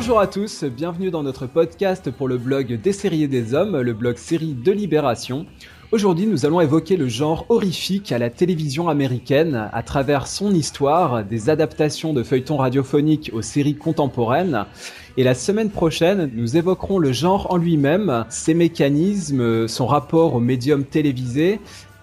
Bonjour à tous, bienvenue dans notre podcast pour le blog Des séries des hommes, le blog série de Libération. Aujourd'hui, nous allons évoquer le genre horrifique à la télévision américaine à travers son histoire, des adaptations de feuilletons radiophoniques aux séries contemporaines. Et la semaine prochaine, nous évoquerons le genre en lui-même, ses mécanismes, son rapport au médium télévisé,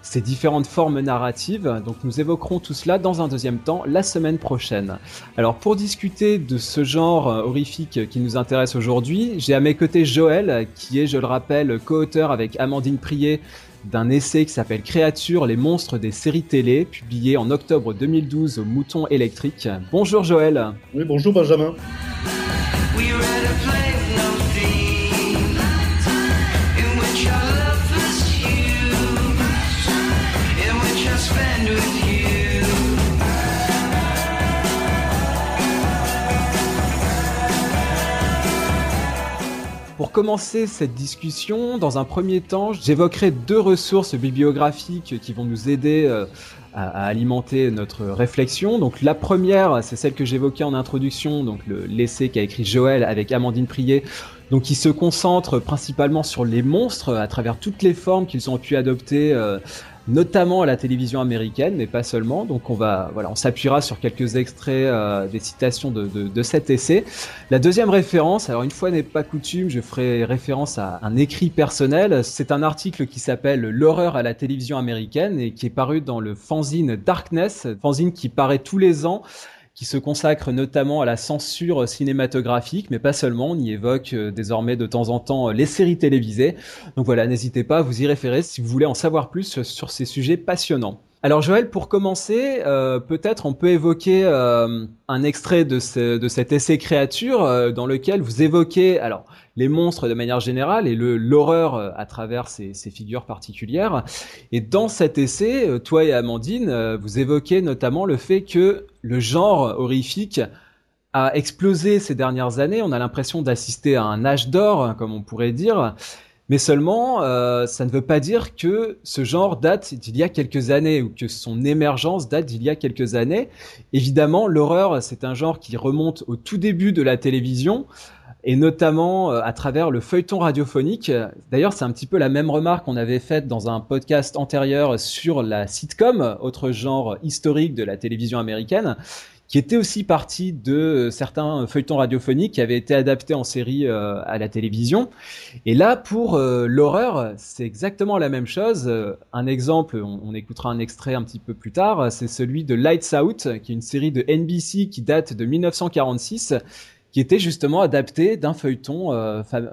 ses différentes formes narratives. Donc nous évoquerons tout cela dans un deuxième temps la semaine prochaine. Alors pour discuter de ce genre horrifique qui nous intéresse aujourd'hui, j'ai à mes côtés Joël, qui est, je le rappelle, co-auteur avec Amandine Prier d'un essai qui s'appelle Créatures, les monstres des séries télé, publié en octobre 2012 au Mouton électrique. Bonjour Joël. Oui, bonjour Benjamin. Pour commencer cette discussion, dans un premier temps, j'évoquerai deux ressources bibliographiques qui vont nous aider euh, à, alimenter notre réflexion. Donc la première, c'est celle que j'évoquais en introduction, donc l'essai qu'a écrit Joël avec Amandine Prier, donc qui se concentre principalement sur les monstres à travers toutes les formes qu'ils ont pu adopter euh, notamment à la télévision américaine, mais pas seulement. Donc on va, voilà, on s'appuiera sur quelques extraits euh, des citations de, de, de, cet essai. La deuxième référence, alors une fois n'est pas coutume, je ferai référence à un écrit personnel. C'est un article qui s'appelle L'horreur à la télévision américaine et qui est paru dans le fanzine Darkness, fanzine qui paraît tous les ans qui se consacre notamment à la censure cinématographique, mais pas seulement. On y évoque euh, désormais de temps en temps euh, les séries télévisées. Donc voilà, n'hésitez pas à vous y référer si vous voulez en savoir plus sur ces sujets passionnants. Alors Joël, pour commencer, euh, peut-être on peut évoquer euh, un extrait de, ce, de cet essai créature euh, dans lequel vous évoquez alors les monstres de manière générale et l'horreur euh, à travers ces, ces, figures particulières. Et dans cet essai, euh, toi et Amandine, vous évoquez notamment le fait que le genre horrifique a explosé ces dernières années. On a l'impression d'assister à un âge d'or, comme on pourrait dire. Mais seulement, euh, ça ne veut pas dire que ce genre date d'il y a quelques années ou que son émergence date d'il y a quelques années. Évidemment, l'horreur, c'est un genre qui remonte au tout début de la télévision et notamment euh, à travers le feuilleton radiophonique. D'ailleurs, c'est un petit peu la même remarque qu'on avait faite dans un podcast antérieur sur la sitcom, autre genre historique de la télévision américaine qui était aussi partie de euh, certains feuilletons radiophoniques qui avaient été adaptés en série euh, à la télévision. Et là, pour euh, l'horreur, c'est exactement la même chose. Un exemple, on, écoutera un extrait un petit peu plus tard, c'est celui de Lights Out, qui est une série de NBC qui date de 1946 qui était justement adapté d'un feuilleton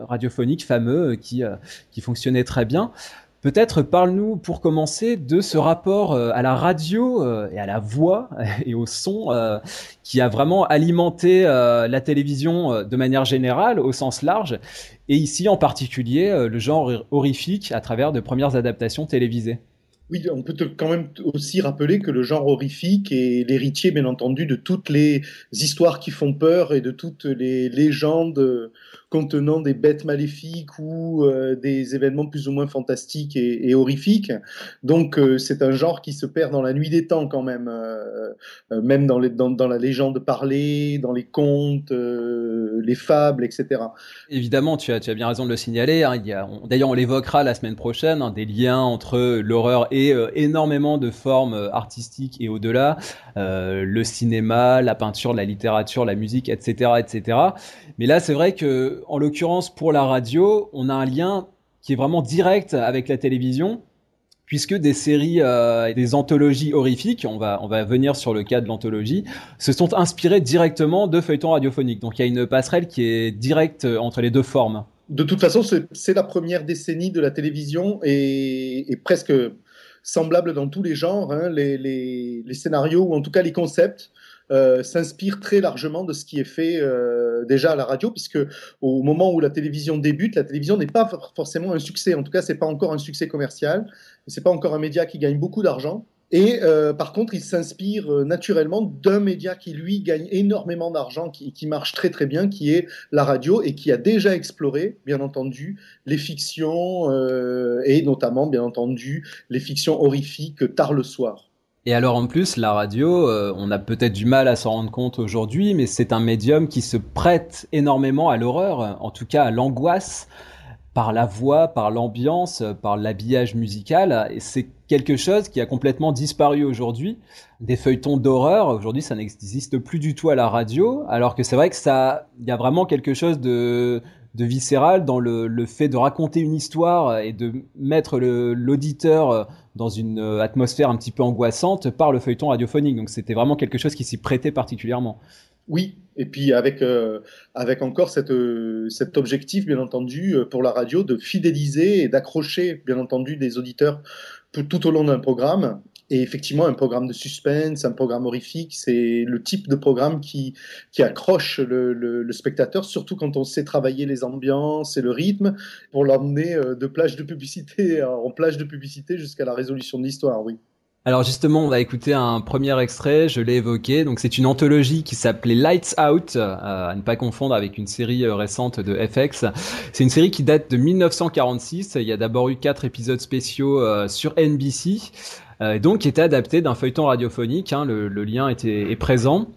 radiophonique fameux qui, qui fonctionnait très bien. Peut-être parle-nous pour commencer de ce rapport euh, à la radio euh, et à la voix et au son euh, qui a vraiment alimenté la télévision de manière générale au sens large et ici en particulier le genre horrifique à travers de premières adaptations télévisées. Oui, on peut quand même aussi rappeler que le genre horrifique est l'héritier, bien entendu, de toutes les histoires qui font peur et de toutes les légendes contenant des bêtes maléfiques ou euh, des événements plus ou moins fantastiques et, horrifiques. Donc euh, c'est un genre qui se perd dans la nuit des temps quand même, euh, même dans, la légende parlée, dans les contes, les fables, etc. Évidemment, tu as, tu as bien raison de le signaler. Hein, D'ailleurs, on l'évoquera la semaine prochaine, hein, des liens entre l'horreur et énormément de formes artistiques et au-delà, le cinéma, la peinture, la littérature, la musique, etc., etc. Mais là, c'est vrai que en l'occurrence, pour la radio, on a un lien qui est vraiment direct avec la télévision, puisque des séries euh, des anthologies horrifiques, on va, on va venir sur le cas de l'anthologie, se sont inspirées directement de feuilletons radiophoniques. Donc il y a une passerelle qui est directe entre les deux formes. De toute façon, c'est la première décennie de la télévision et presque semblable dans tous les genres. Hein, les, scénarios, ou en tout cas les concepts, euh, s'inspire très largement de ce qui est fait euh, déjà à la radio, puisque au moment où la télévision débute, la télévision n'est pas forcément un succès. En tout cas, c'est pas encore un succès commercial. C'est pas encore un média qui gagne beaucoup d'argent. Et euh, par contre, il s'inspire euh, naturellement d'un média qui, lui, gagne énormément d'argent, qui, marche très très bien, qui est la radio, et qui a déjà exploré, bien entendu, les fictions, euh, et notamment, bien entendu, les fictions horrifiques tard le soir. Et alors en plus, la radio, on a peut-être du mal à s'en rendre compte aujourd'hui, mais c'est un médium qui se prête énormément à l'horreur, en tout cas à l'angoisse, par la voix, par l'ambiance, par l'habillage musical. Et c'est quelque chose qui a complètement disparu aujourd'hui. Des feuilletons d'horreur, aujourd'hui, ça n'existe plus du tout à la radio, alors que c'est vrai que ça, il y a vraiment quelque chose de de viscéral dans le, le, fait de raconter une histoire et de mettre l'auditeur dans une atmosphère un petit peu angoissante par le feuilleton radiophonique. Donc c'était vraiment quelque chose qui s'y prêtait particulièrement. Oui, et puis avec, euh, avec encore cette, euh, cet objectif, bien entendu, euh, pour la radio de fidéliser et d'accrocher, bien entendu, des auditeurs tout au long d'un programme et effectivement, un programme de suspense, un programme horrifique, c'est le type de programme qui, qui accroche le, le, spectateur, surtout quand on sait travailler les ambiances et le rythme pour l'emmener euh, de plage de publicité en plage de publicité jusqu'à la résolution de l'histoire, oui. Alors justement, on va écouter un premier extrait, je l'ai évoqué. Donc c'est une anthologie qui s'appelait Lights Out, euh, à ne pas confondre avec une série euh, récente de FX. C'est une série qui date de 1946. Il y a d'abord eu quatre épisodes spéciaux sur NBC. Euh, donc qui était adapté d'un feuilleton radiophonique. Hein, le, lien est présent.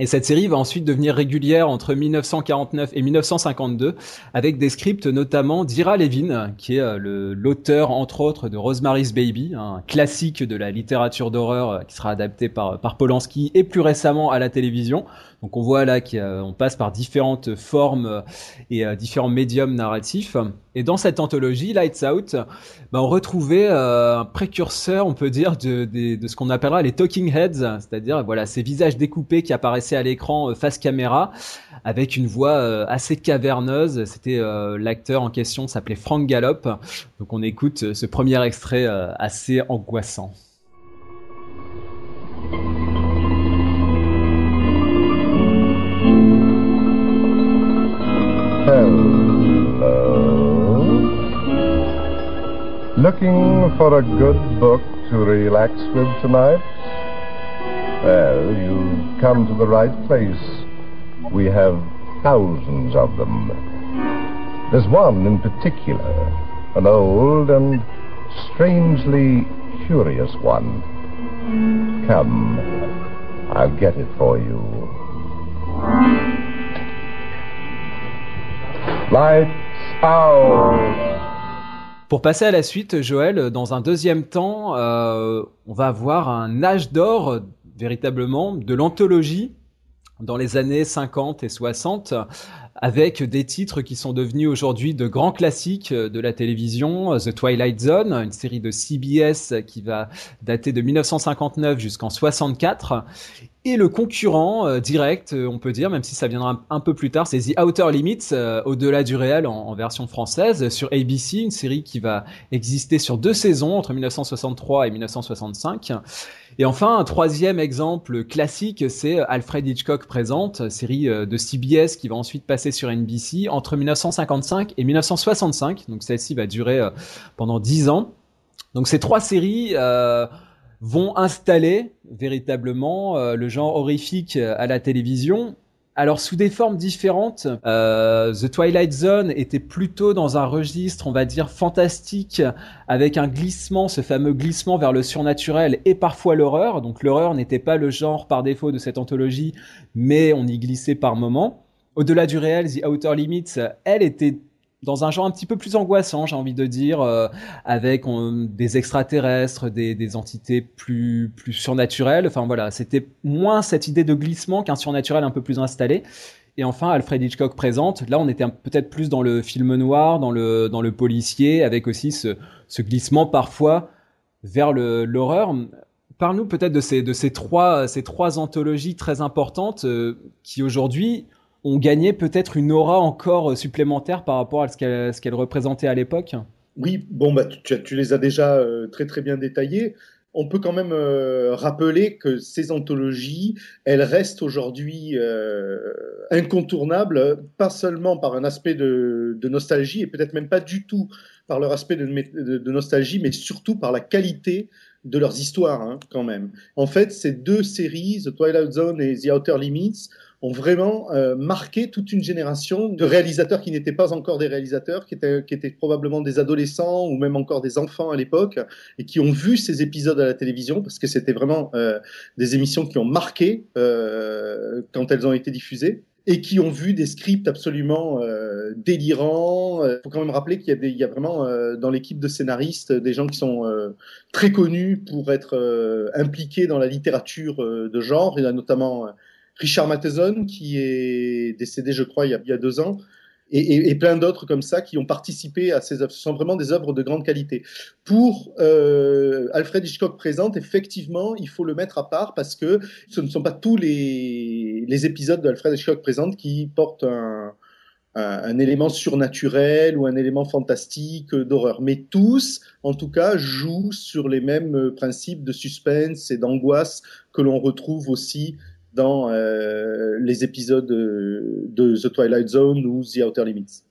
Et cette série va ensuite devenir régulière entre 1949 et 1952 avec des scripts notamment d'Ira Levin, qui est euh, l'auteur entre autres de Rosemary's Baby, un classique de la littérature d'horreur euh, qui sera adapté par, par Polanski et plus récemment à la télévision. Donc on voit là qu'on passe par différentes formes et euh, différents médiums narratifs. Et dans cette anthologie, Lights Out, bah, on retrouvait euh, un précurseur, on peut dire, de, de, ce qu'on appellera les talking heads, c'est-à-dire voilà ces visages découpés qui apparaissaient à l'écran euh, face caméra avec une voix assez caverneuse. C'était l'acteur en question s'appelait Frank Gallop. Donc on écoute ce premier extrait assez angoissant. Hello. Looking for a good book to relax with tonight? Well, you've come to the right place. We have thousands of them. There's one in particular, an old and strangely curious one. Come, I'll get it for you. Pour passer à la suite, Joël, dans un deuxième temps, euh, on va avoir un âge d'or véritablement de l'anthologie dans les années 50 et 60 avec des titres qui sont devenus aujourd'hui de grands classiques de la télévision, The Twilight Zone, une série de CBS qui va dater de 1959 jusqu'en 64 et le concurrent euh, direct, euh, on peut dire, même si ça viendra un, peu plus tard, c'est The Outer Limits, euh, au-delà du réel en, version française, sur ABC, une série qui va exister sur deux saisons, entre 1963 et 1965. Et enfin, un troisième exemple classique, c'est Alfred Hitchcock présente, série de CBS qui va ensuite passer sur NBC entre 1955 et 1965. Donc celle-ci va durer pendant dix ans. Donc ces trois séries vont installer véritablement euh, le genre horrifique euh, à la télévision. Alors sous des formes différentes, euh, The Twilight Zone était plutôt dans un registre, on va dire, fantastique, avec un glissement, ce fameux glissement vers le surnaturel et parfois l'horreur. Donc l'horreur n'était pas le genre par défaut de cette anthologie, mais on y glissait par moments. Au-delà du réel, The Outer Limits, elle était dans un genre un petit peu plus angoissant, j'ai envie de dire, euh, avec des extraterrestres, des, entités plus plus surnaturelles. Enfin voilà, c'était moins cette idée de glissement qu'un surnaturel un peu plus installé. Et enfin, Alfred Hitchcock présente. Là, on était peut-être plus dans le film noir, dans le dans le policier, avec aussi ce, glissement parfois vers l'horreur. Parle-nous peut-être de ces de ces trois ces trois anthologies très importantes euh, qui aujourd'hui ont gagné peut-être une aura encore supplémentaire par rapport à ce qu'elle qu représentait à l'époque Oui, bon, bah, tu, les as déjà euh, très très bien détaillées. On peut quand même euh, rappeler que ces anthologies, elles restent aujourd'hui euh, incontournables, pas seulement par un aspect de, nostalgie, et peut-être même pas du tout par leur aspect de, nostalgie, mais surtout par la qualité de leurs histoires, hein, quand même. En fait, ces deux séries, The Twilight Zone et The Outer Limits, ont vraiment euh, marqué toute une génération de réalisateurs qui n'étaient pas encore des réalisateurs, qui étaient, qui étaient probablement des adolescents ou même encore des enfants à l'époque, et qui ont vu ces épisodes à la télévision, parce que c'était vraiment euh, des émissions qui ont marqué euh, quand elles ont été diffusées et qui ont vu des scripts absolument euh, délirants. Il euh, faut quand même rappeler qu'il y, a il y a vraiment euh, dans l'équipe de scénaristes des gens qui sont euh, très connus pour être euh, impliqués dans la littérature de genre. Il y a notamment Richard Matheson qui est décédé, je crois, il y a, deux ans, et, plein d'autres comme ça qui ont participé à ces œuvres. Ce sont vraiment des œuvres de grande qualité. Pour euh, Alfred Hitchcock présente, effectivement, il faut le mettre à part parce que ce ne sont pas tous les, épisodes d'Alfred Hitchcock présente qui portent un, élément surnaturel ou un élément fantastique d'horreur. Mais tous, en tout cas, jouent sur les mêmes principes de suspense et d'angoisse que l'on retrouve aussi dans euh, les épisodes de The Twilight Zone ou The Outer Limits.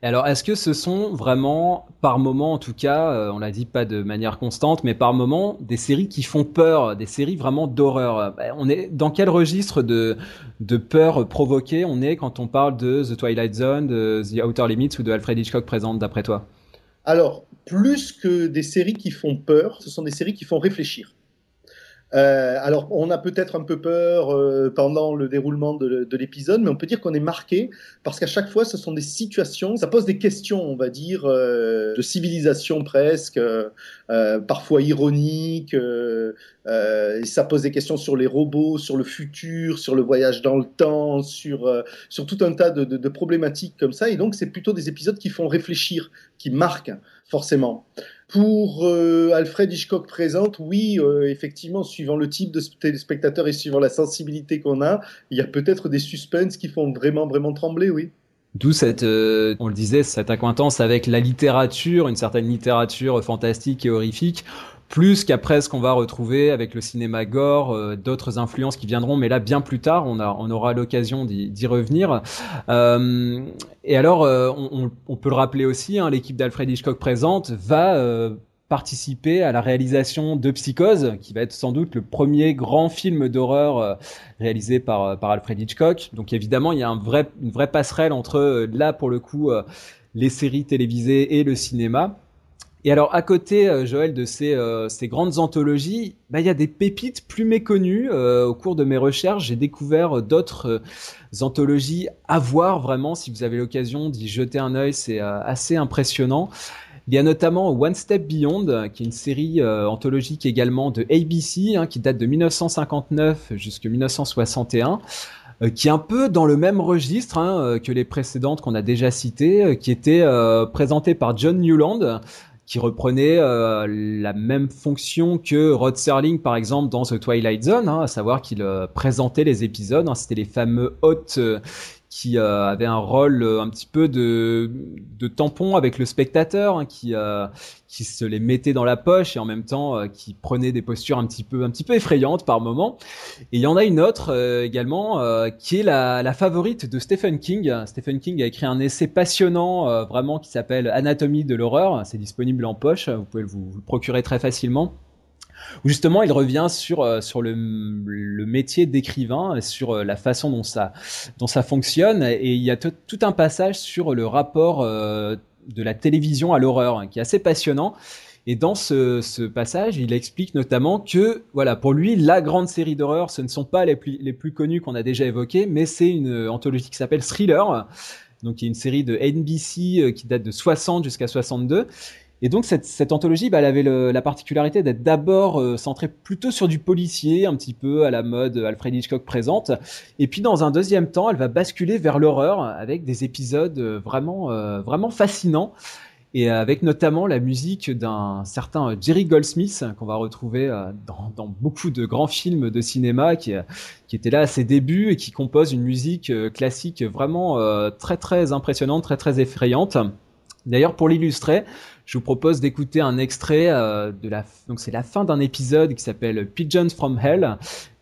Alors, est-ce que ce sont vraiment, par moment en tout cas, euh, on l'a dit pas de manière constante, mais par moment, des séries qui font peur, des séries vraiment d'horreur? On est dans quel registre de, de peur provoquée on est quand on parle de The Twilight Zone, de The Outer Limits ou de Alfred Hitchcock présente d'après toi? Alors, plus que des séries qui font peur, ce sont des séries qui font réfléchir. Euh, alors, on a peut-être un peu peur euh, pendant le déroulement de, de l'épisode, mais on peut dire qu'on est marqué parce qu'à chaque fois, ce sont des situations, ça pose des questions, on va dire, euh, de civilisation presque, euh, euh, parfois ironiques. et ça pose des questions sur les robots, sur le futur, sur le voyage dans le temps, sur sur tout un tas de, de, de problématiques comme ça. Et donc, c'est plutôt des épisodes qui font réfléchir, qui marquent forcément. Pour euh, Alfred Hitchcock présente, oui, euh, effectivement, suivant le type de téléspectateur et suivant la sensibilité qu'on a, il y a peut-être des suspens qui font vraiment, vraiment trembler, oui. D'où cette, euh, on le disait, cette acquaintance avec la littérature, une certaine littérature fantastique et horrifique, plus qu'après ce qu'on va retrouver avec le cinéma gore, euh, d'autres influences qui viendront, mais là bien plus tard, on, aura l'occasion d'y revenir. Euh, et alors, euh, on, peut le rappeler aussi, hein, l'équipe d'Alfred Hitchcock présente va participer à la réalisation de Psychose, qui va être sans doute le premier grand film d'horreur réalisé par, par Alfred Hitchcock. Donc évidemment, il y a un vrai, une vraie passerelle entre là, pour le coup, les séries télévisées et le cinéma. Et alors, à côté, euh, Joël, de ces, euh, ces grandes anthologies, bah, il y a des pépites plus méconnues. Euh, au cours de mes recherches, j'ai découvert d'autres anthologies à voir vraiment. Si vous avez l'occasion d'y jeter un œil, c'est assez impressionnant. Il y a notamment One Step Beyond, qui est une série anthologique également de ABC, hein, qui date de 1959 jusqu'à 1961 qui est un peu dans le même registre hein, que les précédentes qu'on a déjà citées, qui était euh, présentée par John Newland, qui reprenait euh, la même fonction que Rod Serling par exemple dans The Twilight Zone, hein, à savoir qu'il euh, présentait les épisodes. Hein, C'était les fameux hôtes euh, qui euh, avait un rôle euh, un petit peu de, tampon avec le spectateur, hein, qui, euh, qui se les mettait dans la poche et en même temps qui prenait des postures un petit peu, un petit peu effrayantes par moment. Et il y en a une autre également qui est la, la, favorite de Stephen King. Stephen King a écrit un essai passionnant, vraiment, qui s'appelle Anatomie de l'horreur. C'est disponible en poche, vous pouvez vous, vous le procurer très facilement où justement il revient sur euh, sur le, métier d'écrivain, sur euh, la façon dont ça dont ça fonctionne, et il y a tout un passage sur le rapport euh, de la télévision à l'horreur hein, qui est assez passionnant. Et dans ce, passage, il explique notamment que, voilà, pour lui, la grande série d'horreur, ce ne sont pas les plus, les plus connues qu'on a déjà évoquées, mais c'est une anthologie qui s'appelle Thriller, donc y a une série de NBC qui date de 60 jusqu'à 62, et donc cette, cette anthologie, bah, elle avait le, la particularité d'être d'abord euh, centrée plutôt sur du policier, un petit peu à la mode Alfred Hitchcock présente, et puis dans un deuxième temps, elle va basculer vers l'horreur avec des épisodes euh, vraiment euh, vraiment fascinants et avec notamment la musique d'un certain Jerry Goldsmith qu'on va retrouver dans, dans, beaucoup de grands films de cinéma qui, qui était là à ses débuts et qui compose une musique classique vraiment très très impressionnante, très très effrayante. D'ailleurs, pour l'illustrer, je vous propose d'écouter un extrait euh, de la. Donc, c'est la fin d'un épisode qui s'appelle Pigeons from Hell.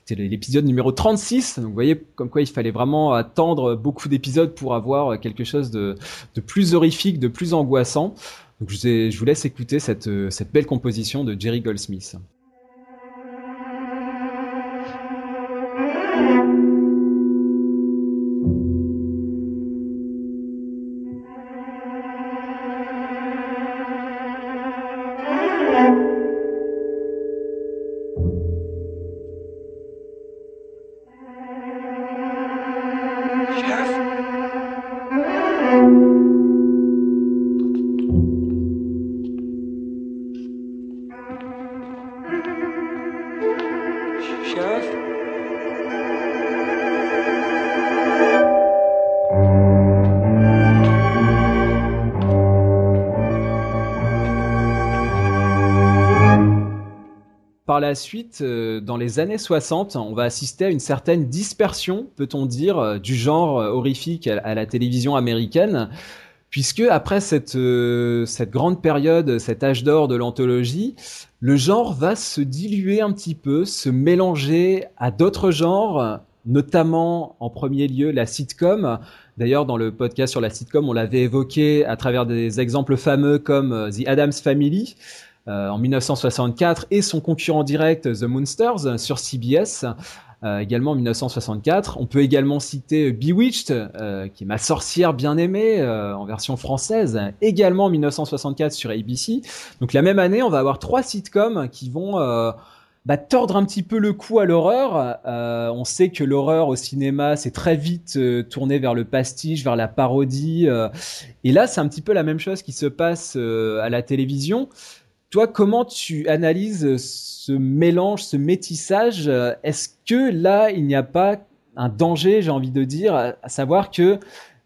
C'est l'épisode numéro 36. Donc, vous voyez comme quoi il fallait vraiment attendre beaucoup d'épisodes pour avoir quelque chose de, de, plus horrifique, de plus angoissant. Donc, je, je vous laisse écouter cette, cette belle composition de Jerry Goldsmith. La suite, dans les années 60, on va assister à une certaine dispersion, peut-on dire, du genre horrifique à la télévision américaine puisque après cette, euh, cette grande période, cet âge d'or de l'anthologie, le genre va se diluer un petit peu, se mélanger à d'autres genres, notamment en premier lieu la sitcom. D'ailleurs, dans le podcast sur la sitcom, on l'avait évoqué à travers des exemples fameux comme euh, The Adams Family. Euh, en 1964 et son concurrent direct The Moonsters sur CBS euh, également en 1964. On peut également citer Bewitched, euh, qui est ma sorcière bien aimée euh, en version française, également en 1964 sur ABC. Donc la même année, on va avoir trois sitcoms qui vont bah, tordre un petit peu le cou à l'horreur. on sait que l'horreur au cinéma, c'est très vite tourné vers le pastiche, vers la parodie. et là, c'est un petit peu la même chose qui se passe à la télévision. Toi, comment tu analyses ce mélange, ce métissage? Est-ce que là, il n'y a pas un danger, j'ai envie de dire, à savoir que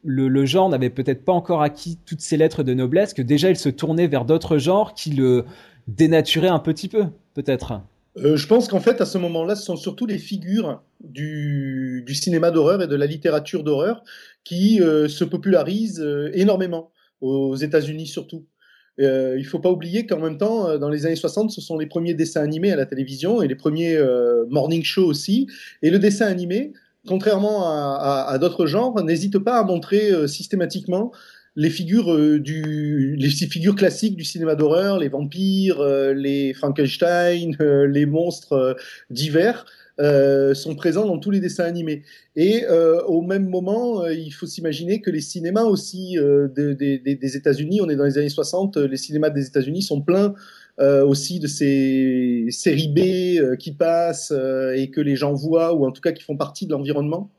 le, genre n'avait peut-être pas encore acquis toutes ses lettres de noblesse, que déjà il se tournait vers d'autres genres qui le dénaturaient un petit peu, peut-être? Euh, je pense qu'en fait, à ce moment-là, ce sont surtout les figures du, cinéma d'horreur et de la littérature d'horreur qui euh, se popularisent euh, énormément, aux États-Unis surtout. Euh, il faut pas oublier qu'en même temps, euh, dans les années 60, ce sont les premiers dessins animés à la télévision et les premiers euh, morning shows aussi. Et le dessin animé, contrairement à, à, d'autres genres, n'hésite pas à montrer euh, systématiquement les figures du les figures classiques du cinéma d'horreur, les vampires, les Frankenstein, les monstres divers. Euh, sont présents dans tous les dessins animés. Et euh, au même moment, euh, il faut s'imaginer que les cinémas aussi des États-Unis, on est dans les années 60, les cinémas des États-Unis sont pleins aussi de ces séries B qui passent et que les gens voient, ou en tout cas qui font partie de l'environnement.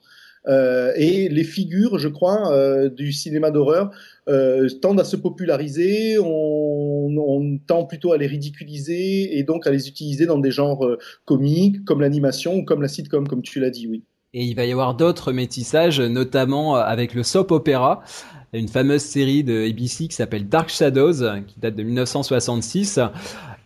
Et les figures, je crois, du cinéma d'horreur euh, tendent à se populariser, on, tend plutôt à les ridiculiser et donc à les utiliser dans des genres comiques, comme l'animation ou comme la sitcom, comme tu l'as dit, oui. Et il va y avoir d'autres métissages, notamment avec le soap opéra, une fameuse série de ABC qui s'appelle Dark Shadows, qui date de 1966.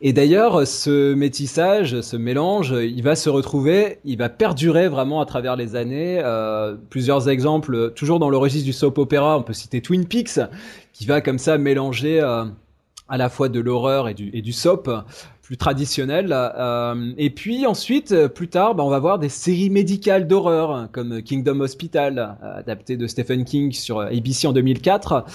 Et d'ailleurs, ce métissage, ce mélange, il va se retrouver, il va perdurer vraiment à travers les années. Euh, plusieurs exemples, toujours dans le registre du soap opéra, on peut citer Twin Peaks, qui va comme ça mélanger euh, à la fois de l'horreur et du, et du soap plus traditionnel. Euh, et puis ensuite, plus tard, bah, on va voir des séries médicales d'horreur, comme Kingdom Hospital, adapté de Stephen King sur ABC en 2004,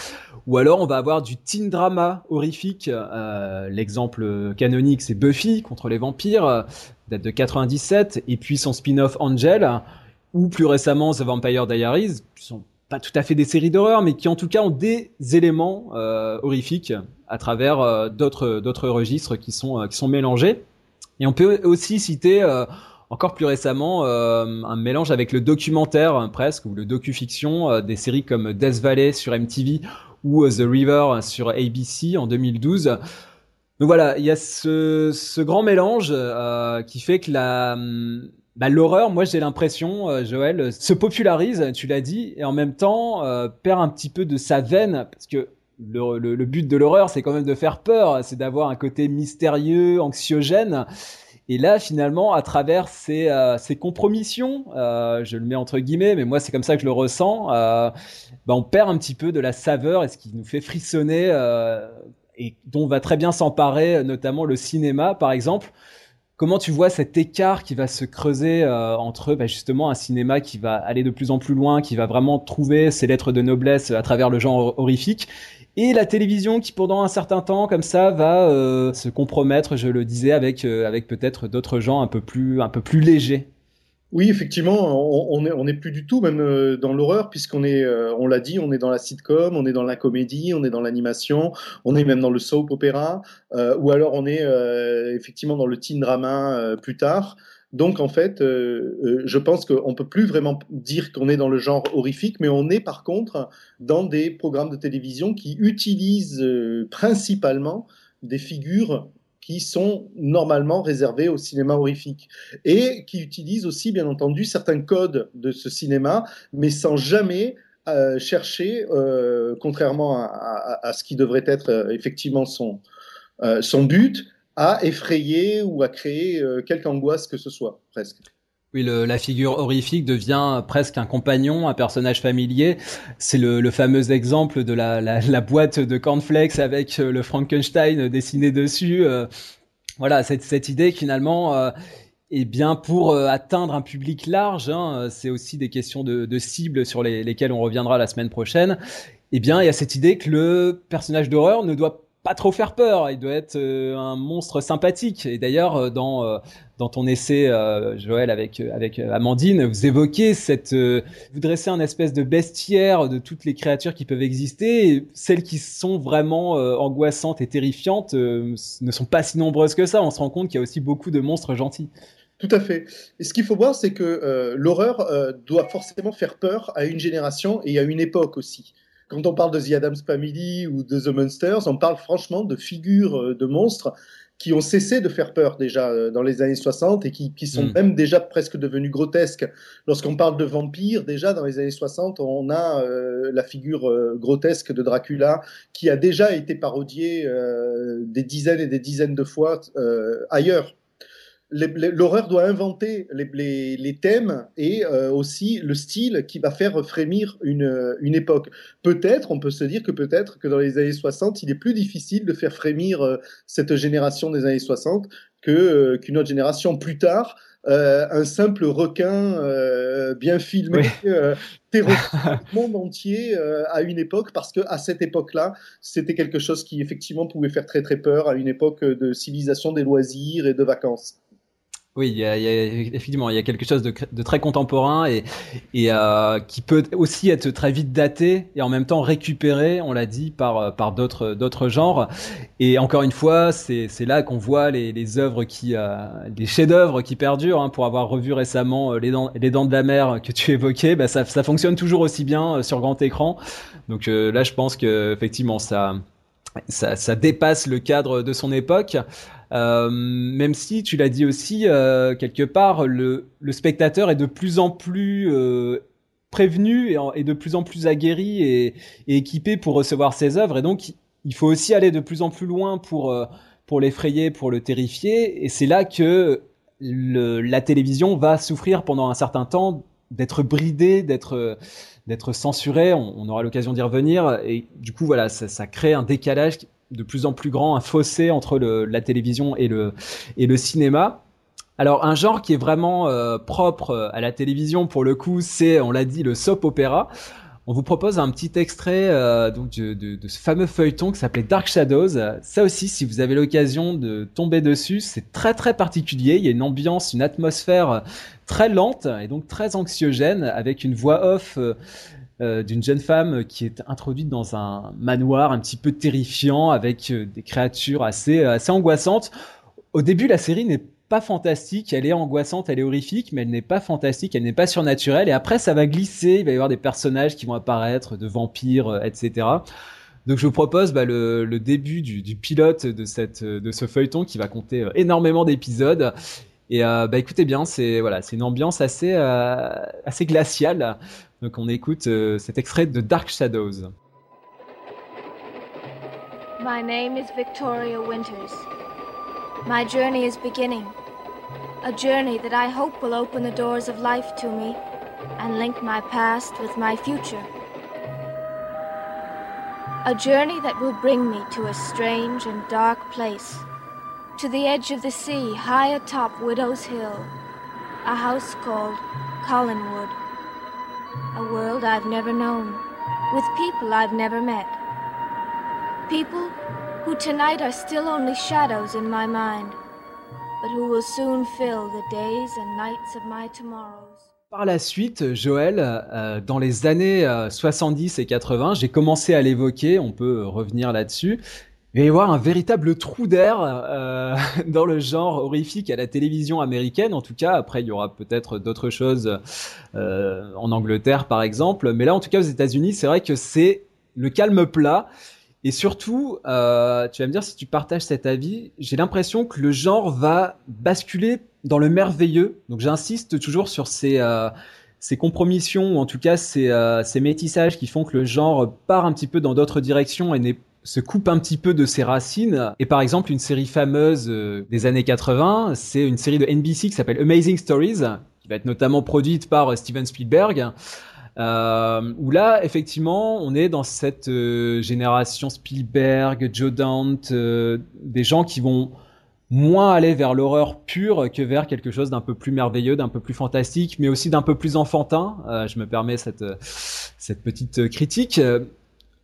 ou alors on va avoir du teen drama horrifique. Euh, l'exemple canonique c'est Buffy contre les vampires, euh, date de 97, et puis son spin-off Angel, ou plus récemment The Vampire Diaries, tout à fait des séries d'horreur, mais qui en tout cas ont des éléments euh, horrifiques à travers d'autres d'autres registres qui sont qui sont mélangés. Et on peut aussi citer encore plus récemment un mélange avec le documentaire presque ou le docu-fiction des séries comme Death Valley sur MTV ou The River sur ABC en 2012. Donc voilà, il y a ce, grand mélange euh, qui fait que la bah, l'horreur, moi j'ai l'impression, euh, Joël, se popularise, tu l'as dit, et en même temps euh, perd un petit peu de sa veine parce que le, but de l'horreur, c'est quand même de faire peur, c'est d'avoir un côté mystérieux, anxiogène. Et là, finalement, à travers ces, euh, ces compromissions, euh, je le mets entre guillemets, mais moi c'est comme ça que je le ressens, euh, bah, on perd un petit peu de la saveur et ce qui nous fait frissonner euh, et dont va très bien s'emparer notamment le cinéma, par exemple. Comment tu vois cet écart qui va se creuser euh, entre bah, justement un cinéma qui va aller de plus en plus loin, qui va vraiment trouver ses lettres de noblesse à travers le genre horrifique, et la télévision qui pendant un certain temps comme ça va euh, se compromettre, je le disais, avec euh, avec peut-être d'autres gens un peu plus un peu plus légers. Oui, effectivement, on n'est on est plus du tout même euh, dans l'horreur puisqu'on est, on l'a dit, on est dans la sitcom, on est dans la comédie, on est dans l'animation, on est même dans le soap opéra, ou alors on est effectivement dans le teen drama plus tard. Donc en fait, euh, euh, je pense qu'on peut plus vraiment dire qu'on est dans le genre horrifique, mais on est par contre dans des programmes de télévision qui utilisent euh, principalement des figures qui sont normalement réservées au cinéma horrifique et qui utilisent aussi bien entendu certains codes de ce cinéma, mais sans jamais chercher, contrairement à, ce qui devrait être effectivement son, son but, à effrayer ou à créer quelque angoisse que ce soit, presque. Oui, la figure horrifique devient presque un compagnon, un personnage familier. C'est le, fameux exemple de la, boîte de cornflakes avec le Frankenstein dessiné dessus. voilà, cette, cette idée finalement et bien, pour euh, atteindre un public large, hein, c'est aussi des questions de, de cibles sur les, lesquelles on reviendra la semaine prochaine. Eh bien, il y a cette idée que le personnage d'horreur ne doit pas trop faire peur. Il doit être euh, un monstre sympathique. Et d'ailleurs, euh, dans dans ton essai, Joël, avec avec Amandine, vous évoquez cette, vous dressez un espèce de bestiaire de toutes les créatures qui peuvent exister. celles qui sont vraiment angoissantes et terrifiantes ne sont pas si nombreuses que ça. On se rend compte qu'il y a aussi beaucoup de monstres gentils. Tout à fait. Et ce qu'il faut voir, c'est que euh, l'horreur euh, doit forcément faire peur à une génération et à une époque aussi. Quand on parle de The Addams Family ou de The Monsters, on parle franchement de figures euh, de monstres qui ont cessé de faire peur déjà dans les années 60 et qui, qui sont mm. même déjà presque devenus grotesques. Lorsqu'on parle de vampires, déjà dans les années 60, on a la figure grotesque de Dracula qui a déjà été parodiée des dizaines et des dizaines de fois ailleurs l'horreur doit inventer les, thèmes et euh, aussi le style qui va faire frémir une, une époque. Peut-être, on peut se dire que peut-être que dans les années 60, il est plus difficile de faire frémir euh, cette génération des années 60 que euh, qu'une autre génération plus tard. un simple requin bien filmé terrorise le monde entier à une époque parce que à cette époque-là, c'était quelque chose qui effectivement pouvait faire très très peur à une époque de civilisation des loisirs et de vacances. Oui, il y, a, effectivement, il y a quelque chose de, de très contemporain et, et euh, qui peut aussi être très vite daté et en même temps récupéré, on l'a dit, par, par d'autres, d'autres genres. Et encore une fois, c'est, c'est là qu'on voit les, les œuvres qui, euh, les chefs-d'œuvre qui perdurent. Hein, pour avoir revu récemment euh, les dents, les dents de la mer que tu évoquais, bah, ça, ça fonctionne toujours aussi bien euh, sur grand écran. Donc là, je pense que effectivement, ça, ça, ça dépasse le cadre de son époque. Euh, même si tu l'as dit aussi euh, quelque part, le, spectateur est de plus en plus euh, prévenu et, de plus en plus aguerri et, équipé pour recevoir ses œuvres, et donc il faut aussi aller de plus en plus loin pour l'effrayer, pour le terrifier, et c'est là que la télévision va souffrir pendant un certain temps d'être bridée, d'être censurée. On, on aura l'occasion d'y revenir, et du coup voilà, ça, ça crée un décalage de plus en plus grand, un fossé entre la télévision et le, cinéma. Alors un genre qui est vraiment euh, propre à la télévision pour le coup, c'est, on l'a dit, le soap opéra. On vous propose un petit extrait euh, donc de, ce fameux feuilleton qui s'appelait Dark Shadows. Ça aussi, si vous avez l'occasion de tomber dessus, c'est très très particulier. Il y a une ambiance, une atmosphère très lente et donc très anxiogène avec une voix off. Euh, euh, d'une jeune femme qui est introduite dans un manoir un petit peu terrifiant avec euh, des créatures assez, euh, assez angoissantes. Au début, la série n'est pas fantastique, elle est angoissante, elle est horrifique, mais elle n'est pas fantastique, elle n'est pas surnaturelle. Et après, ça va glisser, il va y avoir des personnages qui vont apparaître, de vampires, etc. Donc je vous propose bah, le, début du, pilote de, cette, de ce feuilleton qui va compter énormément d'épisodes. Et euh, bah écoutez bien, c'est voilà, c'est une ambiance assez euh, assez glaciale. Donc on écoute euh, cet extrait de Dark Shadows. My name is Victoria Winters. My journey is beginning. A journey that I hope will open the doors of life to me and link my past with my future. A journey that will bring me to a strange and dark place to the edge of the sea, high atop Widow's Hill, a house called Collinwood. A world I've never known, with people I've never met. People who tonight are still only shadows in my mind, but who will soon fill the days and nights of my tomorrows. Par la suite, Joël, euh, dans les années euh, 70 et 80, j'ai commencé à l'évoquer, on peut revenir là-dessus, il va y avoir un véritable trou d'air euh, dans le genre horrifique à la télévision américaine. En tout cas, après, il y aura peut-être d'autres choses euh, en Angleterre, par exemple. Mais là, en tout cas, aux États-Unis, c'est vrai que c'est le calme plat. Et surtout, euh, tu vas me dire si tu partages cet avis, j'ai l'impression que le genre va basculer dans le merveilleux. Donc j'insiste toujours sur ces, euh, ces compromissions, ou en tout cas ces, ces métissages qui font que le genre part un petit peu dans d'autres directions et n'est se coupe un petit peu de ses racines. Et par exemple, une série fameuse des années 80, c'est une série de NBC qui s'appelle Amazing Stories, qui va être notamment produite par Steven Spielberg. Euh, où là, effectivement, on est dans cette génération Spielberg, Joe Dante, des gens qui vont moins aller vers l'horreur pure que vers quelque chose d'un peu plus merveilleux, d'un peu plus fantastique, mais aussi d'un peu plus enfantin. Euh, je me permets cette petite critique.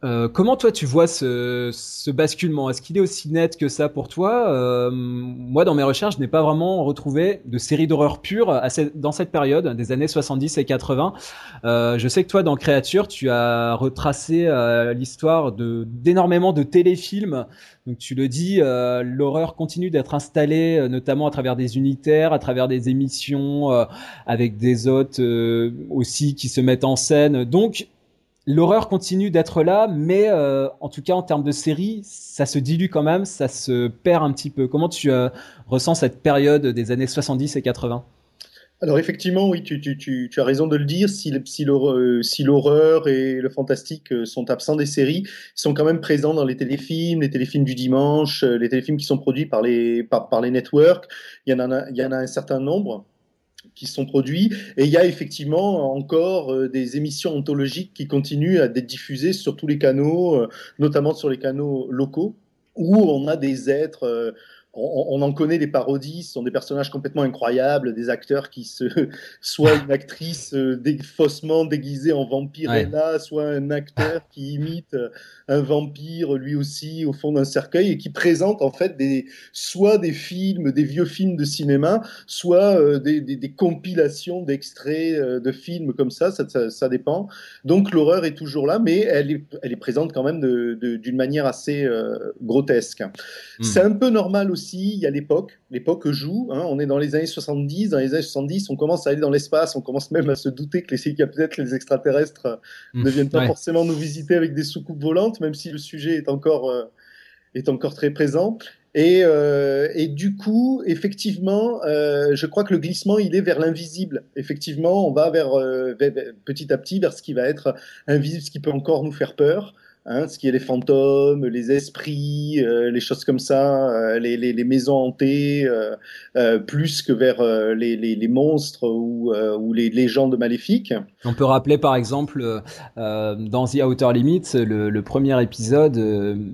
Euh, comment toi tu vois ce, ce basculement? Est-ce qu'il est aussi net que ça pour toi? Euh, Moi, dans mes recherches, je n'ai pas vraiment retrouvé de série d'horreur pure dans cette période des années 70 et 80. Euh, je sais que toi, dans Créature, tu as retracé euh, l'histoire de d'énormément de téléfilms. Donc tu le dis, euh, l'horreur continue d'être installée, notamment à travers des unitaires, à travers des émissions avec des hôtes aussi qui se mettent en scène. Donc l'horreur continue d'être là, mais euh, en tout cas en termes de série, ça se dilue quand même, ça se perd un petit peu. Comment tu euh, ressens cette période des années 70 et 80 alors effectivement, oui, tu, as raison de le dire. Si, si l'horreur et le fantastique sont absents des séries, ils sont quand même présents dans les téléfilms, les téléfilms du dimanche, les téléfilms qui sont produits par les, networks. Il y en a un certain nombre qui sont produits. Et il y a effectivement encore euh, des émissions ontologiques qui continuent à être diffusées sur tous les canaux, euh, notamment sur les canaux locaux, où on a des êtres euh, on, en connaît des parodies, ce sont des personnages complètement incroyables, des acteurs qui se, soit une actrice euh, faussement déguisée en vampire là, soit un acteur qui imite euh, un vampire lui aussi au fond d'un cercueil et qui présente en fait des, soit des films, des vieux films de cinéma, soit euh, des, compilations d'extraits de films comme ça, ça, dépend. Donc l'horreur est toujours là, mais elle est, elle est présente quand même d'une manière assez grotesque. Hmm. C'est un peu normal aussi il y a l'époque. L'époque joue. Hein. on est dans les années 70. Dans les années 70, on commence à aller dans l'espace. On commence même à se douter que les, peut-être les extraterrestres euh, mmh. ne viennent pas forcément nous visiter avec des soucoupes volantes, même si le sujet est encore, euh, est encore très présent. Et, euh, et, du coup, effectivement, je crois que le glissement, il est vers l'invisible. Effectivement, on va vers, petit à petit vers ce qui va être invisible, ce qui peut encore nous faire peur. Hein, ce qui est les fantômes, les esprits, euh, les choses comme ça, euh, les, les, maisons hantées, euh, plus que vers les, les, monstres ou, ou les légendes maléfiques. On peut rappeler par exemple dans The Outer Limits, le, le premier épisode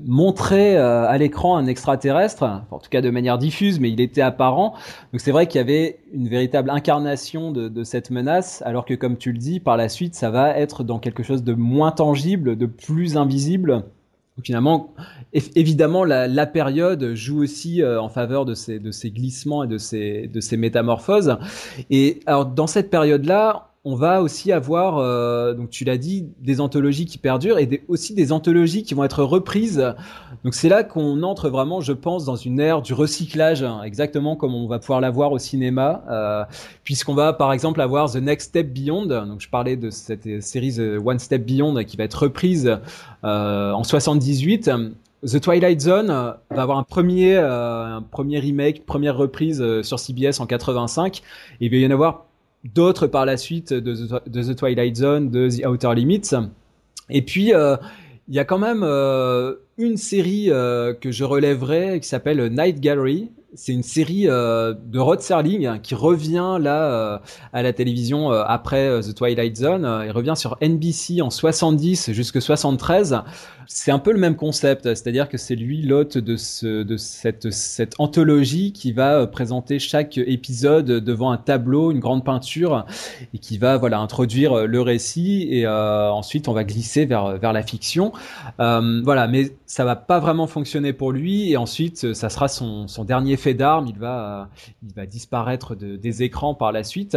montrait à l'écran un extraterrestre, en tout cas de manière diffuse, mais il était apparent. Donc c'est vrai qu'il y avait une véritable incarnation de, de cette menace, alors que comme tu le dis, par la suite, ça va être dans quelque chose de moins tangible, de plus invisible Finalement, évidemment, la, période joue aussi euh, en faveur de ces, de ces glissements et de ces, de ces métamorphoses. Et alors, dans cette période-là, on va aussi avoir, euh, donc tu l'as dit, des anthologies qui perdurent et aussi des anthologies qui vont être reprises. Donc c'est là qu'on entre vraiment, je pense, dans une ère du recyclage, hein, exactement comme on va pouvoir l'avoir au cinéma, euh, puisqu'on va par exemple avoir The Next Step Beyond. Donc je parlais de cette série The One Step Beyond qui va être reprise euh, en 78. The Twilight Zone va avoir un premier, un premier remake, première reprise sur CBS en 85. Et il va y en avoir d'autres par la suite de The, Twilight Zone, de The Outer Limits. Et puis, euh, il y a quand même euh, une série euh, que je relèverai qui s'appelle Night Gallery. C'est une série de Rod Serling qui revient là à la télévision après The Twilight Zone. Il revient sur NBC en 70 jusque 73 c'est un peu le même concept, c'est-à-dire que c'est lui l'hôte de, ce, de cette, anthologie qui va euh, présenter chaque épisode devant un tableau, une grande peinture, et qui va voilà introduire euh, le récit et euh, ensuite on va glisser vers la fiction. Euh, voilà, mais ça va pas vraiment fonctionner pour lui et ensuite ça sera son, son dernier d'armes. Il va il va disparaître de, des écrans par la suite.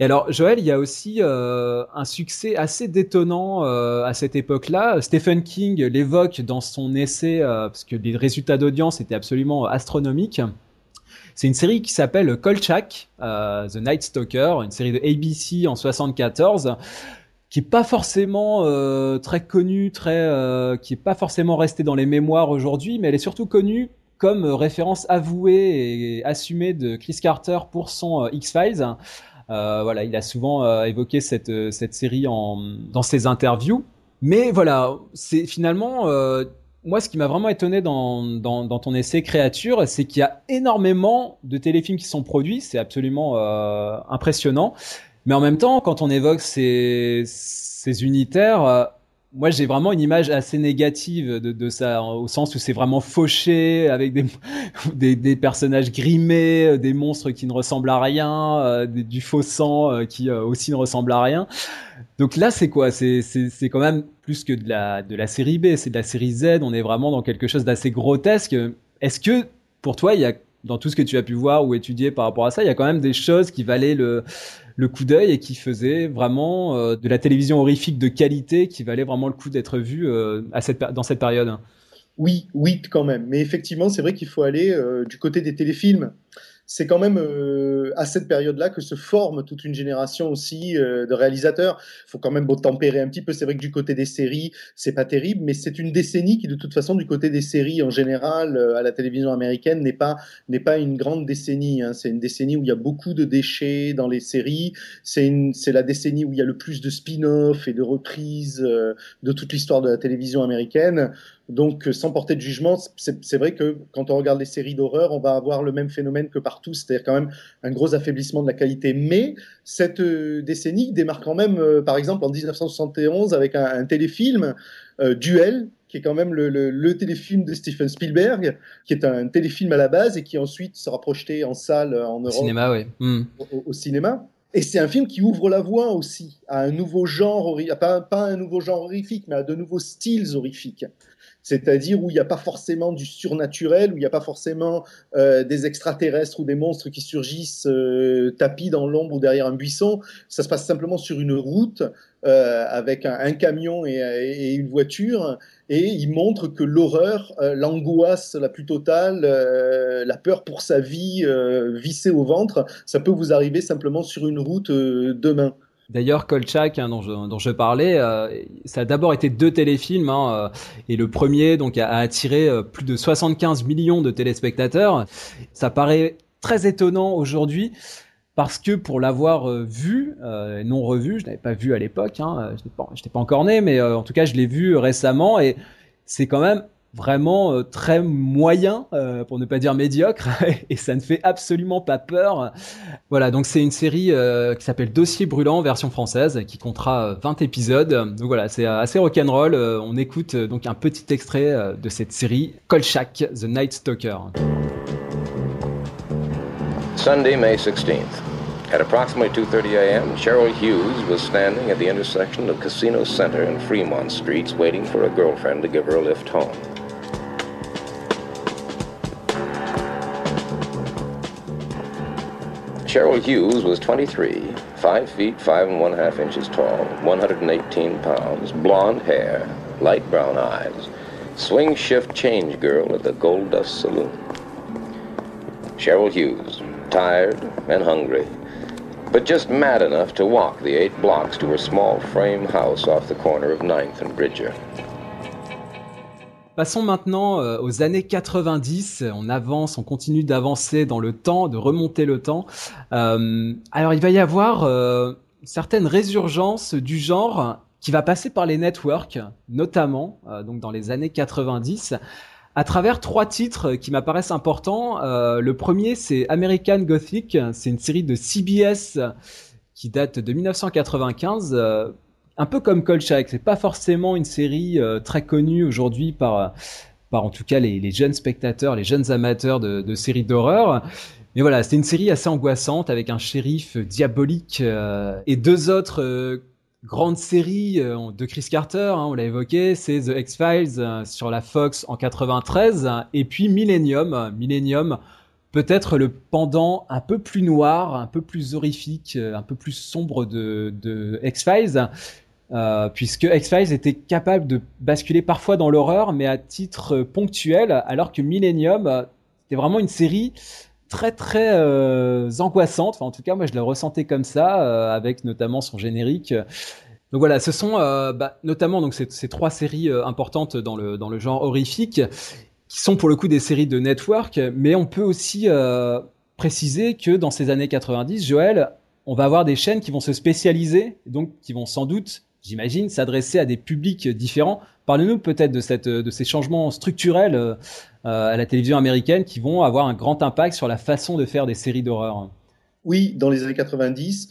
Et alors Joël, il y a aussi un succès assez détonnant à cette époque-là. Stephen King l'évoque dans son essai, euh, parce que les résultats d'audience étaient absolument astronomiques. C'est une série qui s'appelle Kolchak, euh, The Night Stalker, une série de ABC en 74 qui est pas forcément euh, très connue, très, qui est pas forcément restée dans les mémoires aujourd'hui, mais elle est surtout connue comme référence avouée et assumée de Chris Carter pour son X-Files. voilà, il a souvent évoqué cette, cette série en, dans ses interviews. Mais voilà, c'est finalement, euh, moi, ce qui m'a vraiment étonné dans, dans, ton essai Créature, c'est qu'il y a énormément de téléfilms qui sont produits. C'est absolument euh, impressionnant. Mais en même temps, quand on évoque ces, ces unitaires, euh, moi j'ai vraiment une image assez négative de, ça, au sens où c'est vraiment fauché, avec des, personnages grimés, des monstres qui ne ressemblent à rien, euh, du faux sang qui aussi ne ressemble à rien. Donc là, c'est quoi? C'est quand même plus que de la, de la série B, c'est de la série Z. On est vraiment dans quelque chose d'assez grotesque. Est-ce que pour toi, il y a dans tout ce que tu as pu voir ou étudier par rapport à ça, il y a quand même des choses qui valaient le, le coup d'œil et qui faisaient vraiment euh, de la télévision horrifique de qualité qui valait vraiment le coup d'être vu euh, dans cette période. Oui, oui, quand même. Mais effectivement, c'est vrai qu'il faut aller euh, du côté des téléfilms c'est quand même euh, à cette période-là que se forme toute une génération aussi euh, de réalisateurs. Il faut quand même tempérer un petit peu. C'est vrai que du côté des séries, c'est pas terrible, mais c'est une décennie qui, de toute façon, du côté des séries en général, euh, à la télévision américaine, n'est pas n'est pas une grande décennie. Hein. C'est une décennie où il y a beaucoup de déchets dans les séries. C'est c'est la décennie où il y a le plus de spin-off et de reprises de toute l'histoire de la télévision américaine. Donc, euh, sans porter de jugement, c'est vrai que quand on regarde les séries d'horreur, on va avoir le même phénomène que partout, c'est-à-dire quand même un gros affaiblissement de la qualité. Mais cette euh, décennie démarre quand même, euh, par exemple, en 1971 avec un, téléfilm, Duel, qui est quand même le, téléfilm de Steven Spielberg, qui est un téléfilm à la base et qui ensuite sera projeté en salle en Europe. Cinéma, oui. Hmm. Au, cinéma. Et c'est un film qui ouvre la voie aussi à un nouveau genre, pas, pas un nouveau genre horrifique, mais à de nouveaux styles horrifiques c'est-à-dire où il n'y a pas forcément du surnaturel, où il n'y a pas forcément euh, des extraterrestres ou des monstres qui surgissent euh, tapis dans l'ombre ou derrière un buisson. Ça se passe simplement sur une route euh, avec un, camion et, une voiture, et il montre que l'horreur, l'angoisse la plus totale, la peur pour sa vie vissée au ventre, ça peut vous arriver simplement sur une route demain. D'ailleurs, Kolchak, hein, dont, je, dont, je, parlais, euh, ça a d'abord été deux téléfilms, hein, euh, et le premier donc a, attiré euh, plus de 75 millions de téléspectateurs. Ça paraît très étonnant aujourd'hui parce que pour l'avoir vu, non revu, je n'avais pas vu à l'époque, hein, je n'étais pas, pas, encore né, mais en tout cas je l'ai vu récemment, et c'est quand même vraiment euh, très moyen, euh, pour ne pas dire médiocre, et ça ne fait absolument pas peur. Voilà, donc c'est une série euh, qui s'appelle Dossier brûlant, version française, qui comptera 20 épisodes. Donc voilà, c'est assez rock'n'roll. on écoute donc un petit extrait de cette série, Kolchak, The Night Stalker. Sunday, May 16th. At approximately 2:30 a.m., Cheryl Hughes was standing at the intersection of Casino Center and Fremont Streets waiting for a girlfriend to give her a lift home. Cheryl Hughes was 23, 5 feet 5 and 1 half inches tall, 118 pounds, blonde hair, light brown eyes, swing shift change girl at the Gold Dust Saloon. Cheryl Hughes, tired and hungry, but just mad enough to walk the eight blocks to her small frame house off the corner of 9th and Bridger. Passons maintenant euh, aux années 90. On avance, on continue d'avancer dans le temps, de remonter le temps. Euh, alors il va y avoir euh, certaines résurgences du genre qui va passer par les networks, notamment donc dans les années 90 à travers trois titres qui m'apparaissent importants. le premier, c'est American Gothic. C'est une série de CBS qui date de 1995 un peu comme Kolchak, c'est pas forcément une série euh, très connue aujourd'hui par, par en tout cas les, jeunes spectateurs, les jeunes amateurs de, séries d'horreur. Mais voilà, c'était une série assez angoissante avec un shérif diabolique euh, et deux autres euh, grandes séries de Chris Carter, hein, on l'a évoqué, c'est The X-Files sur la Fox en 93 et puis Millennium. Millennium, peut-être le pendant un peu plus noir, un peu plus horrifique, un peu plus sombre de, de X-Files euh, puisque X-Files était capable de basculer parfois dans l'horreur, mais à titre ponctuel, alors que Millennium, euh, c'était vraiment une série très très euh, angoissante. Enfin, en tout cas, moi, je la ressentais comme ça, avec notamment son générique. Donc voilà, ce sont bah, notamment donc ces, ces trois séries importantes dans le dans le genre horrifique, qui sont pour le coup des séries de network, mais on peut aussi préciser que dans ces années 90, Joël, on va avoir des chaînes qui vont se spécialiser, donc qui vont sans doute j'imagine, s'adresser à des publics différents. Parlez-nous peut-être de, ces changements structurels euh, à la télévision américaine qui vont avoir un grand impact sur la façon de faire des séries d'horreur. Oui, dans les années 90,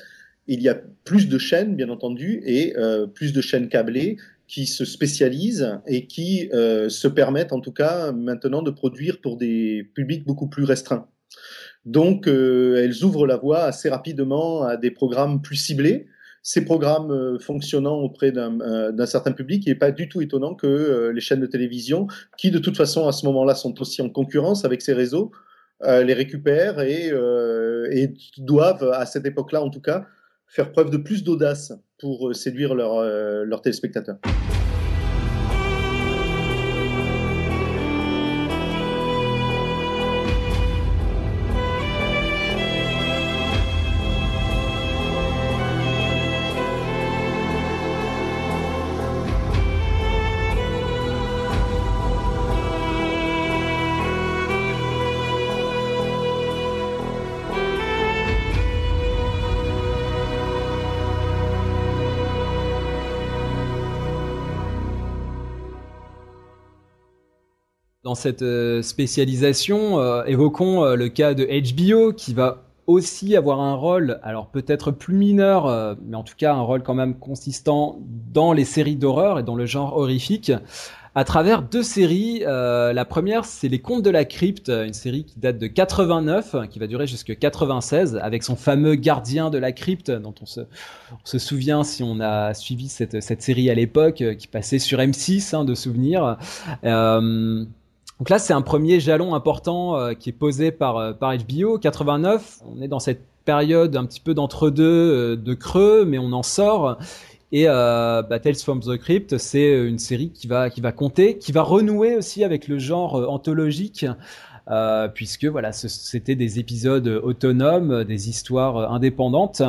il y a plus de chaînes, bien entendu, et euh, plus de chaînes câblées qui se spécialisent et qui euh, se permettent, en tout cas, maintenant de produire pour des publics beaucoup plus restreints. Donc, euh, elles ouvrent la voie assez rapidement à des programmes plus ciblés. Ces programmes fonctionnant auprès d'un certain public, il n'est pas du tout étonnant que les chaînes de télévision, qui de toute façon à ce moment-là sont aussi en concurrence avec ces réseaux, les récupèrent et, doivent, à cette époque-là en tout cas, faire preuve de plus d'audace pour euh, séduire euh, leurs téléspectateurs. Dans cette euh, spécialisation, euh, évoquons euh, le cas de HBO qui va aussi avoir un rôle, alors peut-être plus mineur, mais en tout cas un rôle quand même consistant dans les séries d'horreur et dans le genre horrifique, à travers deux séries. la première, c'est Les Contes de la Crypte, une série qui date de 89, qui va durer jusqu'à 96, avec son fameux gardien de la crypte, dont on se, se souvient si on a suivi cette, cette série à l'époque, qui passait sur M6, hein, de souvenirs. Donc là, c'est un premier jalon important euh, qui est posé par, euh, HBO. 89, on est dans cette période un petit peu d'entre-deux, euh, de creux, mais on en sort. Et euh, bah, Tales from the Crypt, c'est une série qui va, qui va compter, qui va renouer aussi avec le genre anthologique. Euh, puisque voilà, c'était des épisodes autonomes, des histoires indépendantes.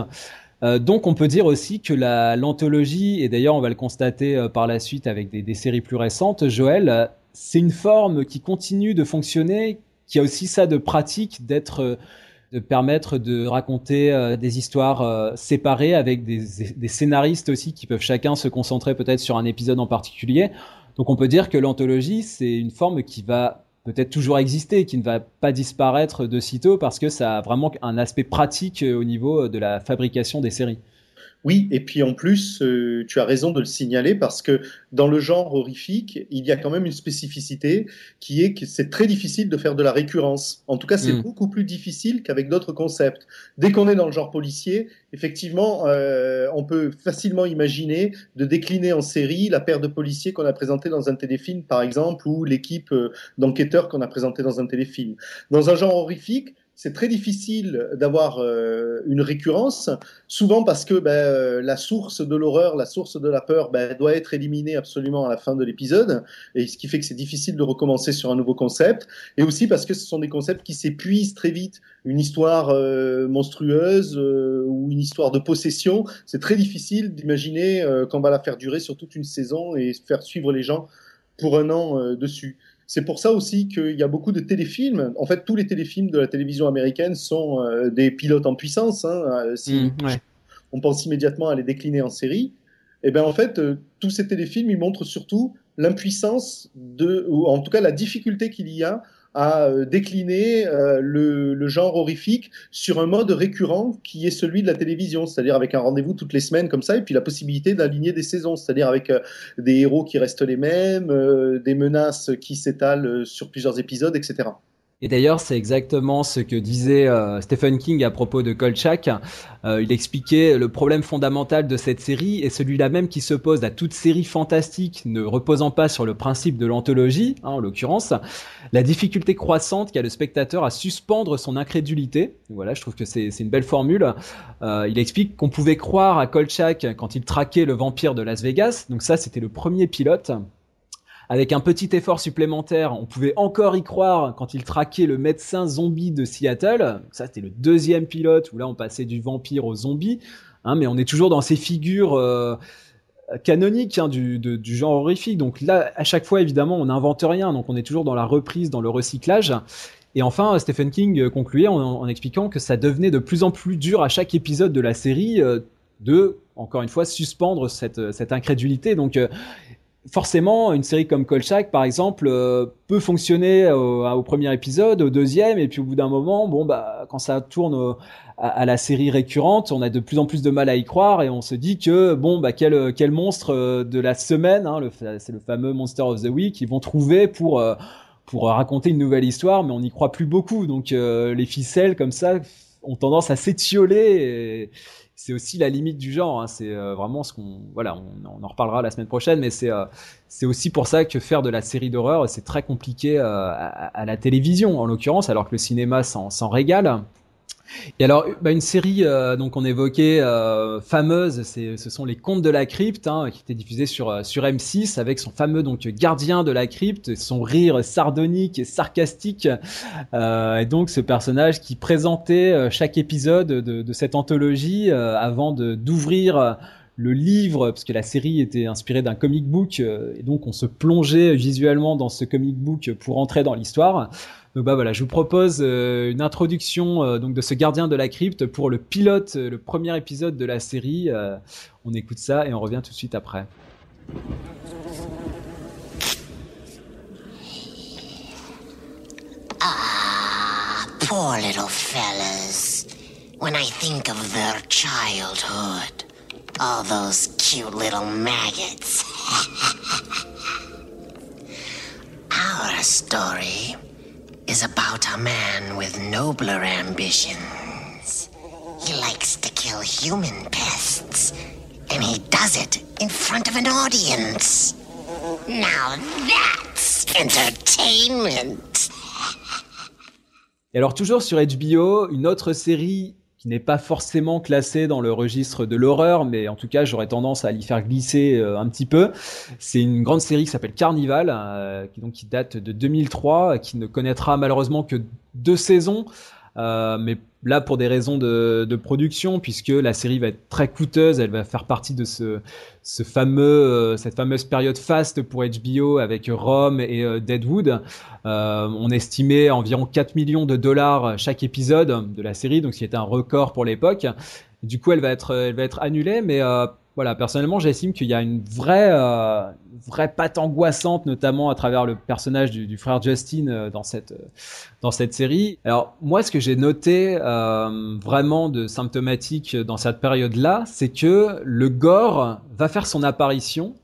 Euh, donc on peut dire aussi que la l'anthologie, et d'ailleurs on va le constater par la suite avec des séries plus récentes, Joël, c'est une forme qui continue de fonctionner, qui a aussi ça de pratique d'être euh, de permettre de raconter euh, des histoires euh, séparées avec des, des, scénaristes aussi qui peuvent chacun se concentrer peut-être sur un épisode en particulier. Donc on peut dire que l'anthologie, c'est une forme qui va peut-être toujours exister, qui ne va pas disparaître de sitôt parce que ça a vraiment un aspect pratique au niveau de la fabrication des séries. Oui, et puis en plus, euh, tu as raison de le signaler parce que dans le genre horrifique, il y a quand même une spécificité qui est que c'est très difficile de faire de la récurrence. En tout cas, c'est mm. beaucoup plus difficile qu'avec d'autres concepts. Dès qu'on est dans le genre policier, effectivement, euh, on peut facilement imaginer de décliner en série la paire de policiers qu'on a présenté dans un téléfilm, par exemple, ou l'équipe euh, d'enquêteurs qu'on a présenté dans un téléfilm. Dans un genre horrifique, c'est très difficile d'avoir euh, une récurrence, souvent parce que ben, euh, la source de l'horreur, la source de la peur, ben, doit être éliminée absolument à la fin de l'épisode, et ce qui fait que c'est difficile de recommencer sur un nouveau concept, et aussi parce que ce sont des concepts qui s'épuisent très vite. Une histoire euh, monstrueuse ou une histoire de possession, c'est très difficile d'imaginer qu'on va la faire durer sur toute une saison et faire suivre les gens pour un an dessus. C'est pour ça aussi qu'il y a beaucoup de téléfilms. En fait, tous les téléfilms de la télévision américaine sont euh, des pilotes en puissance. Hein. Euh, si mmh, on pense immédiatement à les décliner en série. Et eh bien en fait, euh, tous ces téléfilms, ils montrent surtout l'impuissance de, ou en tout cas la difficulté qu'il y a à euh, décliner euh, le, genre horrifique sur un mode récurrent qui est celui de la télévision, c'est-à-dire avec un rendez-vous toutes les semaines comme ça, et puis la possibilité d'aligner des saisons, c'est-à-dire avec euh, des héros qui restent les mêmes, des menaces qui s'étalent sur plusieurs épisodes, etc. Et d'ailleurs, c'est exactement ce que disait euh, Stephen King à propos de Kolchak. Euh, il expliquait le problème fondamental de cette série et celui-là même qui s'oppose à toute série fantastique ne reposant pas sur le principe de l'anthologie, hein, en l'occurrence, la difficulté croissante qu'a le spectateur à suspendre son incrédulité. Voilà, je trouve que c'est une belle formule. Euh, il explique qu'on pouvait croire à Kolchak quand il traquait le vampire de Las Vegas. Donc ça, c'était le premier pilote. Avec un petit effort supplémentaire, on pouvait encore y croire quand il traquait le médecin zombie de Seattle. Ça, c'était le deuxième pilote où là, on passait du vampire au zombie. Hein, mais on est toujours dans ces figures euh, canoniques hein, du, genre horrifique. Donc là, à chaque fois, évidemment, on n'invente rien. Donc on est toujours dans la reprise, dans le recyclage. Et enfin, Stephen King concluait en, expliquant que ça devenait de plus en plus dur à chaque épisode de la série euh, de encore une fois, suspendre cette, cette incrédulité. Donc, forcément, une série comme Kolchak, par exemple, peut fonctionner au, premier épisode, au deuxième, et puis au bout d'un moment, bon, bah, quand ça tourne à, la série récurrente, on a de plus en plus de mal à y croire, et on se dit que, bon, bah, quel, monstre de la semaine, hein, c'est le fameux Monster of the Week, ils vont trouver pour pour raconter une nouvelle histoire, mais on n'y croit plus beaucoup. Donc euh, les ficelles comme ça ont tendance à s'étioler. C'est aussi la limite du genre. Hein. C'est euh, vraiment ce qu'on, voilà, on, en reparlera la semaine prochaine, mais c'est euh, c'est aussi pour ça que faire de la série d'horreur, c'est très compliqué à, à, la télévision, en l'occurrence, alors que le cinéma s'en régale. Et alors, bah, une série euh, donc on évoquait euh, fameuse, ce sont les Contes de la crypte, hein, qui était diffusée sur euh, sur M6 avec son fameux donc gardien de la crypte, son rire sardonique et sarcastique, et donc ce personnage qui présentait chaque épisode de, de cette anthologie avant de d'ouvrir le livre, parce que la série était inspirée d'un comic book, et donc on se plongeait visuellement dans ce comic book pour entrer dans l'histoire. Donc bah voilà, je vous propose euh, une introduction euh, donc de ce gardien de la crypte pour le pilote, euh, le premier épisode de la série. on écoute ça et on revient tout de suite après. Ah, poor little fellas. When I think of their childhood, all those cute little maggots. Our story is about a man with nobler ambitions. He likes to kill human pests, and he does it in front of an audience. Now that's entertainment. Et alors toujours sur HBO, une autre série qui n'est pas forcément classé dans le registre de l'horreur, mais en tout cas j'aurais tendance à l'y faire glisser euh, un petit peu. C'est une grande série qui s'appelle Carnival, euh, qui donc qui date de 2003, qui ne connaîtra malheureusement que deux saisons. Euh, mais là pour des raisons de, production, puisque la série va être très coûteuse, elle va faire partie de ce, fameux, euh, cette fameuse période faste pour HBO avec Rome et euh, Deadwood. on estimait environ 4 millions de dollars chaque épisode de la série, donc ce qui était un record pour l'époque. Du coup, elle va être, elle va être annulée, mais voilà, personnellement, j'estime qu'il y a une vraie, vraie patte angoissante, notamment à travers le personnage du, frère Justin euh, euh, dans cette série. Alors moi, ce que j'ai noté vraiment de symptomatique dans cette période-là, c'est que le gore va faire son apparition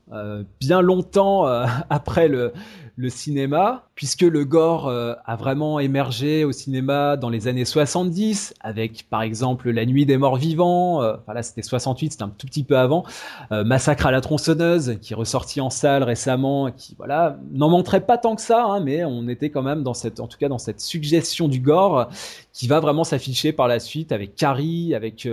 bien longtemps après le le cinéma, puisque le gore euh, a vraiment émergé au cinéma dans les années 70, avec par exemple La Nuit des Morts Vivants, euh, là c'était 68, c'était un tout petit peu avant, euh, Massacre à la tronçonneuse, qui est ressorti en salle récemment, qui voilà n'en montrait pas tant que ça, hein, mais on était quand même dans cette, en tout cas dans cette suggestion du gore, qui va vraiment s'afficher par la suite avec Carrie, avec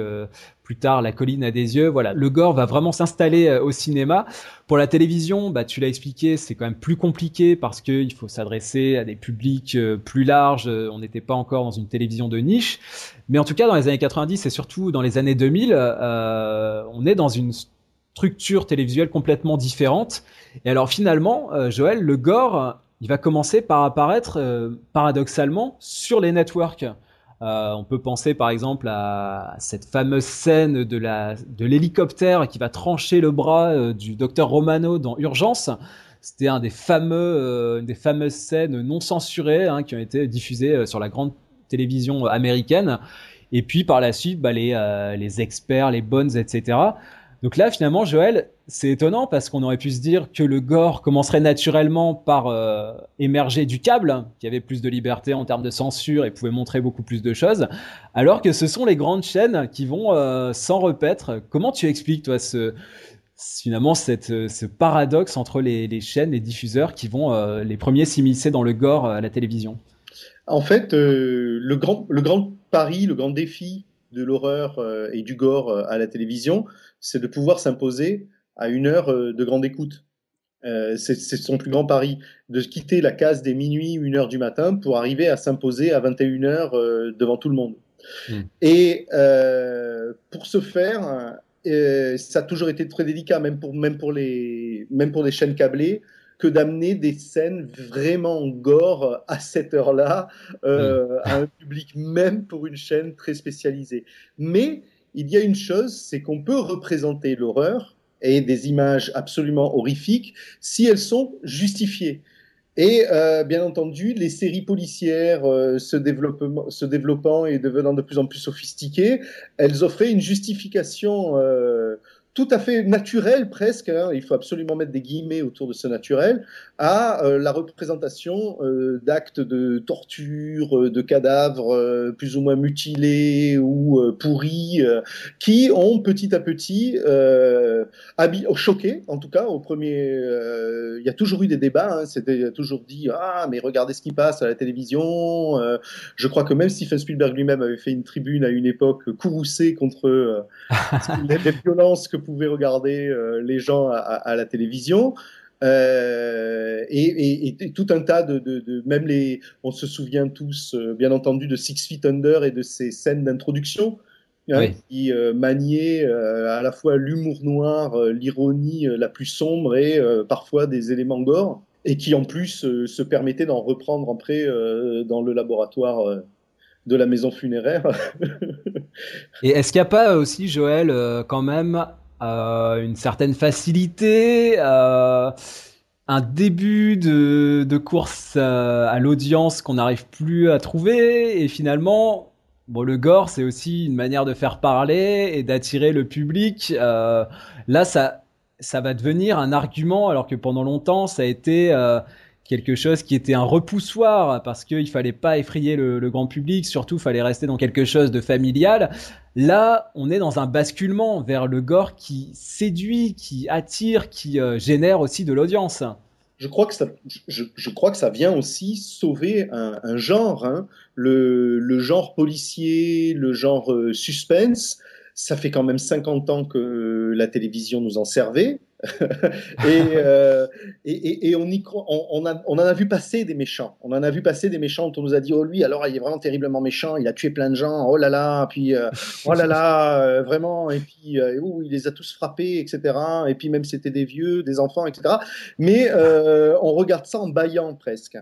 plus tard La colline a des yeux. Voilà, le gore va vraiment s'installer euh, au cinéma. Pour la télévision, bah tu l'as expliqué, c'est quand même plus compliqué parce qu'il faut s'adresser à des publics euh, plus larges. Euh, on n'était pas encore dans une télévision de niche, mais en tout cas dans les années 90 et surtout dans les années 2000, on est dans une structure télévisuelle complètement différente. Et alors finalement, Joël, le gore, il va commencer par apparaître paradoxalement sur les networks. Euh, on peut penser par exemple à cette fameuse scène de la de l'hélicoptère qui va trancher le bras euh, du docteur Romano dans Urgence. C'était un des fameux, euh, une des fameuses scènes non censurées hein, qui ont été diffusées sur la grande télévision américaine. Et puis par la suite, bah, les, les experts, les bonnes, etc. Donc là, finalement, Joël, c'est étonnant parce qu'on aurait pu se dire que le gore commencerait naturellement par euh, émerger du câble, qui avait plus de liberté en termes de censure et pouvait montrer beaucoup plus de choses, alors que ce sont les grandes chaînes qui vont euh, s'en repaître. Comment tu expliques, toi, ce, finalement cette, ce paradoxe entre les, chaînes, les diffuseurs qui vont euh, les premiers s'immiscer dans le gore à la télévision? En fait, le grand pari, le grand défi de l'horreur et du gore à la télévision, c'est de pouvoir s'imposer à une heure euh, de grande écoute. Euh, c'est son plus grand pari, de quitter la case des minuit, une heure du matin pour arriver à s'imposer à 21 heures euh, devant tout le monde. Hmm. Et pour ce faire, ça a toujours été très délicat, même pour, même pour, les, même pour les chaînes câblées, que d'amener des scènes vraiment gore à cette heure-là hmm. à un public, même pour une chaîne très spécialisée. Mais il y a une chose, c'est qu'on peut représenter l'horreur et des images absolument horrifiques si elles sont justifiées. Et euh, bien entendu, les séries policières euh, se, développant, et devenant de plus en plus sophistiquées, elles offraient une justification euh, tout à fait naturel presque, hein, il faut absolument mettre des guillemets autour de ce naturel, à euh, la représentation euh, d'actes de torture, euh, de cadavres plus ou moins mutilés ou pourris, qui ont petit à petit choqué, en tout cas au premier, il y a toujours eu des débats, hein, c'était toujours dit ah mais regardez ce qui passe à la télévision. je crois que même Steven Spielberg lui-même avait fait une tribune à une époque courroucée contre les violences que pouvaient regarder euh, les gens à, la télévision. Euh, et, tout un tas de, même les, on se souvient tous, euh, bien entendu, de Six Feet Under et de ces scènes d'introduction hein, qui maniaient à la fois l'humour noir, l'ironie la plus sombre et parfois des éléments gore, et qui en plus se permettaient d'en reprendre après dans le laboratoire de la maison funéraire. et est-ce qu'il n'y a pas aussi, Joël, quand même euh, une certaine facilité, euh, un début de, de course euh, à l'audience qu'on n'arrive plus à trouver, et finalement, bon, le gore, c'est aussi une manière de faire parler et d'attirer le public. là, ça, ça va devenir un argument, alors que pendant longtemps, ça a été quelque chose qui était un repoussoir parce qu'il fallait pas effrayer le, grand public, surtout il fallait rester dans quelque chose de familial. Là, on est dans un basculement vers le gore qui séduit, qui attire, qui euh, génère aussi de l'audience. Je crois, que ça, je, crois que ça vient aussi sauver un, genre, hein. le, genre policier, le genre euh, suspense. Ça fait quand même 50 ans que la télévision nous en servait. Euh, et, et, et, on, y, on, on, a, on en a vu passer des méchants. On en a vu passer des méchants dont on nous a dit, oh lui, alors il est vraiment terriblement méchant, il a tué plein de gens, oh là là, puis euh, oh là là, euh, vraiment, et puis oh, il les a tous frappés, etc. Et puis même c'était des vieux, des enfants, etc. Mais on regarde ça en baillant presque.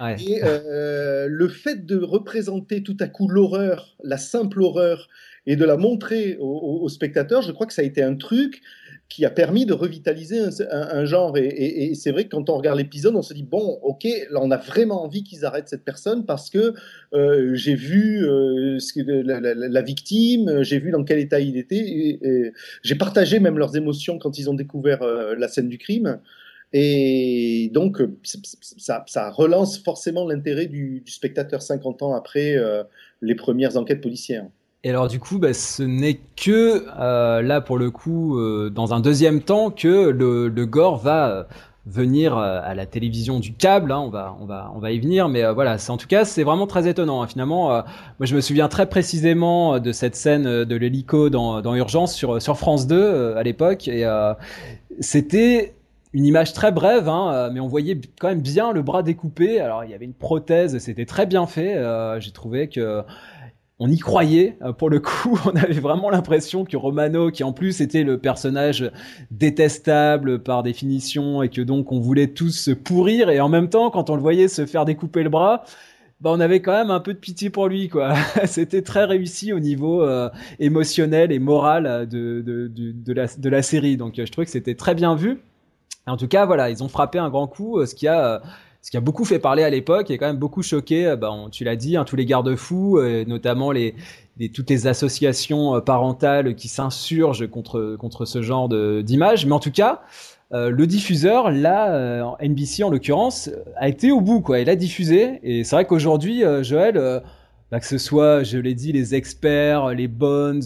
Et le fait de représenter tout à coup l'horreur, la simple horreur, et de la montrer aux spectateurs, je crois que ça a été un truc qui a permis de revitaliser un, genre. Et, c'est vrai que quand on regarde l'épisode, on se dit bon, ok, là on a vraiment envie qu'ils arrêtent cette personne parce que euh, j'ai vu euh, la, victime, j'ai vu dans quel état il était, et, j'ai partagé même leurs émotions quand ils ont découvert euh, la scène du crime. Et donc, ça, relance forcément l'intérêt du, spectateur 50 ans après les premières enquêtes policières. Et alors du coup, bah, ce n'est que euh, là pour le coup, euh, dans un deuxième temps, que le, gore va euh, venir à la télévision du câble. Hein, on va, on va, on va y venir, mais voilà. C'est en tout cas, c'est vraiment très étonnant. Hein. Finalement, moi, je me souviens très précisément de cette scène de l'hélico dans, Urgence sur sur France 2 à l'époque, et c'était une image très brève, hein, mais on voyait quand même bien le bras découpé. Alors il y avait une prothèse, c'était très bien fait. J'ai trouvé que on y croyait euh, pour le coup. On avait vraiment l'impression que Romano, qui en plus était le personnage détestable par définition et que donc on voulait tous se pourrir, et en même temps, quand on le voyait se faire découper le bras, bah on avait quand même un peu de pitié pour lui, quoi. C'était très réussi au niveau euh, émotionnel et moral de, de, de, la, de la série. Donc je trouvais que c'était très bien vu. En tout cas, voilà, ils ont frappé un grand coup, euh, ce qui a ce qui a beaucoup fait parler à l'époque et quand même beaucoup choqué, euh, bah, tu l'as dit, hein, tous les garde-fous, euh, notamment les, toutes les associations euh, parentales qui s'insurgent contre, contre ce genre d'images. Mais en tout cas, le diffuseur, là, NBC en l'occurrence, a été au bout, quoi. Il a diffusé. Et c'est vrai qu'aujourd'hui, Joël, bah, que ce soit, je l'ai dit, les experts, les Bones,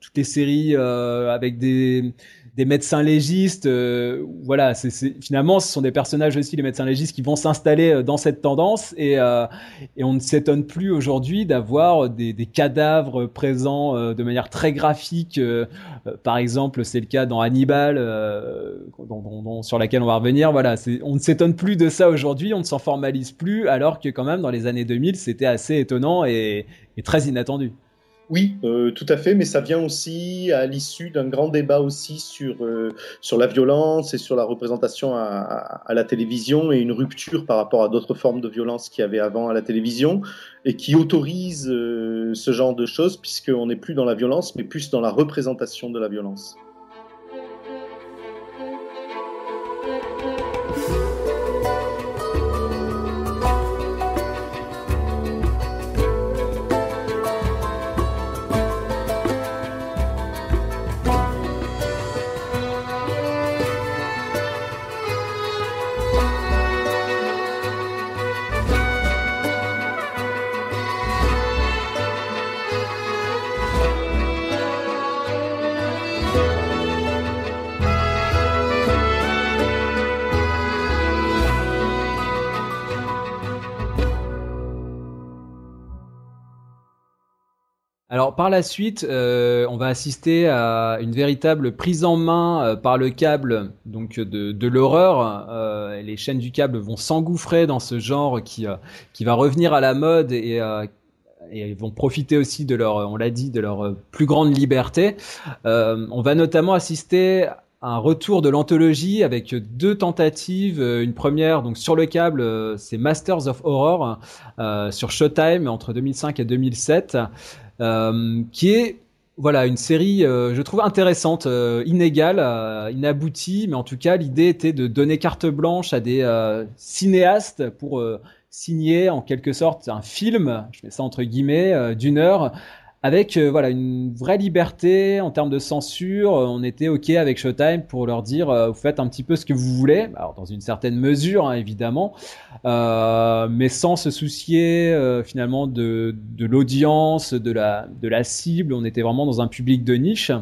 toutes les séries avec des des médecins légistes. Euh, voilà, finalement, ce sont des personnages aussi, les médecins légistes, qui vont s'installer euh, dans cette tendance. Et, euh, et on ne s'étonne plus aujourd'hui d'avoir des, cadavres présents de manière très graphique. par exemple, c'est le cas dans Hannibal, sur laquelle on va revenir. Voilà, on ne s'étonne plus de ça aujourd'hui, on ne s'en formalise plus, alors que quand même dans les années 2000, c'était assez étonnant et très inattendu. Oui, euh, tout à fait, mais ça vient aussi à l'issue d'un grand débat aussi sur, euh, sur la violence et sur la représentation à, à, la télévision et une rupture par rapport à d'autres formes de violence qu'il y avait avant à la télévision et qui autorise euh, ce genre de choses puisqu'on n'est plus dans la violence mais plus dans la représentation de la violence. Alors par la suite, euh, on va assister à une véritable prise en main euh, par le câble donc de, l'horreur. Euh, les chaînes du câble vont s'engouffrer dans ce genre qui qui va revenir à la mode et vont profiter aussi de leur, on l'a dit, de leur plus grande liberté. on va notamment assister à un retour de l'anthologie avec deux tentatives. Une première, donc sur le câble, c'est Masters of Horror sur Showtime entre 2005 et 2007 euh, qui est voilà une série, euh, je trouve intéressante, euh, inégale, euh, inaboutie, mais en tout cas l'idée était de donner carte blanche à des euh, cinéastes pour signer en quelque sorte un film, je mets ça entre guillemets, d'une heure avec euh, voilà une vraie liberté en termes de censure. On était ok avec Showtime pour leur dire euh, vous faites un petit peu ce que vous voulez, dans une certaine mesure hein, évidemment, euh, mais sans se soucier euh, finalement de, de l'audience, de la de la cible. On était vraiment dans un public de niche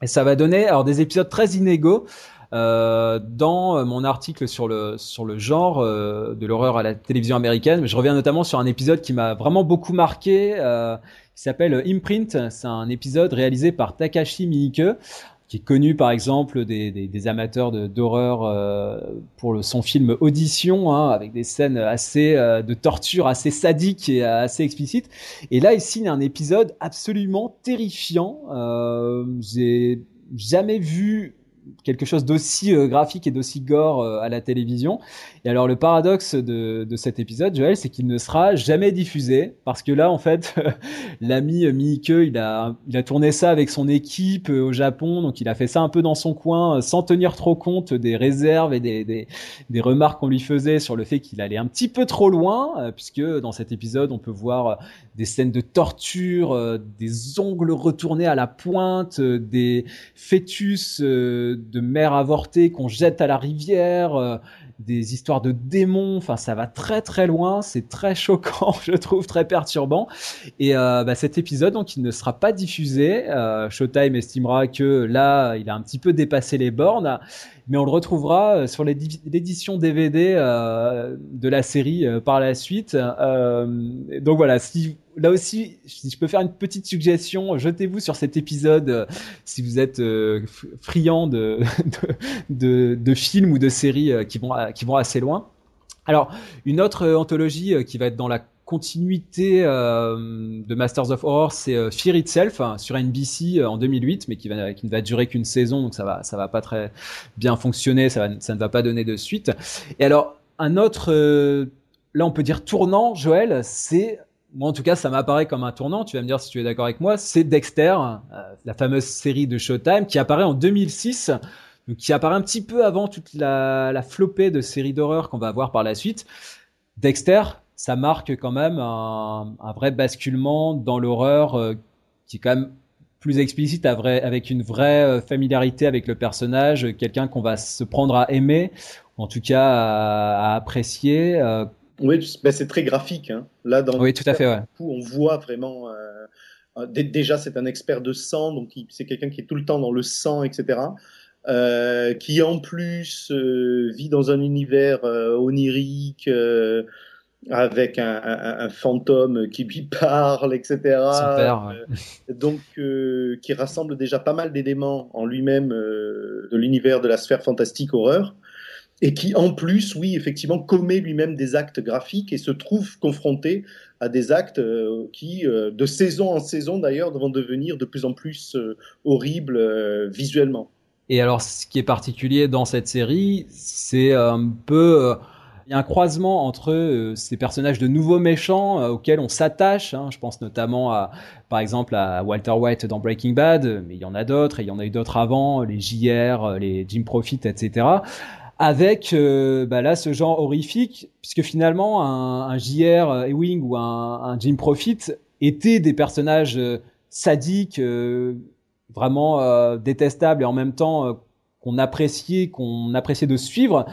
et ça va donner alors des épisodes très inégaux. Euh, dans mon article sur le sur le genre euh, de l'horreur à la télévision américaine, je reviens notamment sur un épisode qui m'a vraiment beaucoup marqué, euh, qui s'appelle Imprint. C'est un épisode réalisé par Takashi Miike qui est connu par exemple des, amateurs d'horreur euh, pour son film Audition, hein, avec des scènes assez euh, de torture assez sadiques et assez explicites. Et là, il signe un épisode absolument terrifiant. Euh, J'ai jamais vu quelque chose d'aussi euh, graphique et d'aussi gore euh, à la télévision. Et alors le paradoxe de, de cet épisode, Joël, c'est qu'il ne sera jamais diffusé parce que là, en fait, l'ami Miike, il a, il a tourné ça avec son équipe euh, au Japon, donc il a fait ça un peu dans son coin, euh, sans tenir trop compte des réserves et des, des, remarques qu'on lui faisait sur le fait qu'il allait un petit peu trop loin, euh, puisque dans cet épisode, on peut voir des scènes de torture, des ongles retournés à la pointe, des fœtus de mère avortée qu'on jette à la rivière, des histoires de démons. Enfin, ça va très très loin. C'est très choquant, je trouve, très perturbant. Et euh, bah, cet épisode, donc, il ne sera pas diffusé. Euh, Showtime estimera que là, il a un petit peu dépassé les bornes mais on le retrouvera euh, sur l'édition DVD euh, de la série euh, par la suite. Euh, donc voilà, si là aussi, si je peux faire une petite suggestion, jetez-vous sur cet épisode euh, si vous êtes euh, friand de, de, films ou de séries qui vont qui vont assez loin. Alors une autre anthologie qui va être dans la continuité euh, de Masters of Horror, c'est euh, Fear Itself hein, sur NBC euh, en 2008, mais qui, va, ne va durer qu'une saison, donc ça va, ça va pas très bien fonctionner, ça, ça ne va pas donner de suite. Et alors un autre, euh, là on peut dire tournant, Joël, c'est moi en tout cas ça m'apparaît comme un tournant, tu vas me dire si tu es d'accord avec moi, c'est Dexter, euh, la fameuse série de Showtime qui apparaît en 2006, donc qui apparaît un petit peu avant toute la, flopée de séries d'horreur qu'on va voir par la suite. Dexter, ça marque quand même un, vrai basculement dans l'horreur euh, qui est quand même plus explicite avec une vraie euh, familiarité avec le personnage, quelqu'un qu'on va se prendre à aimer, en tout cas à, apprécier. Oui, ben c'est très graphique. Hein. Là, dans oui, tout à fait. Ouais. Coup, on voit vraiment. Euh, déjà, c'est un expert de sang, donc c'est quelqu'un qui est tout le temps dans le sang, etc. Euh, qui en plus euh, vit dans un univers onirique, avec un, un, un, fantôme qui lui parle, etc. Super, ouais. donc, qui rassemble déjà pas mal d'éléments en lui-même de l'univers de la sphère fantastique horreur. Et qui en plus, oui, effectivement, commet lui-même des actes graphiques et se trouve confronté à des actes euh, qui, euh, de saison en saison d'ailleurs, vont devenir de plus en plus euh, horribles visuellement. Et alors, ce qui est particulier dans cette série, c'est un peu il y a un croisement entre ces personnages de nouveaux méchants auxquels on s'attache. Hein. Je pense notamment à, par exemple, à Walter White dans Breaking Bad, mais il y en a d'autres, et il y en a eu d'autres avant, les JR, les Jim Profit, etc avec euh, bah là ce genre horrifique, puisque finalement un, JR Ewing ou un, Jim Profit étaient des personnages euh, sadiques, euh, vraiment détestables et en même temps qu'on appréciait, qu'on appréciait de suivre.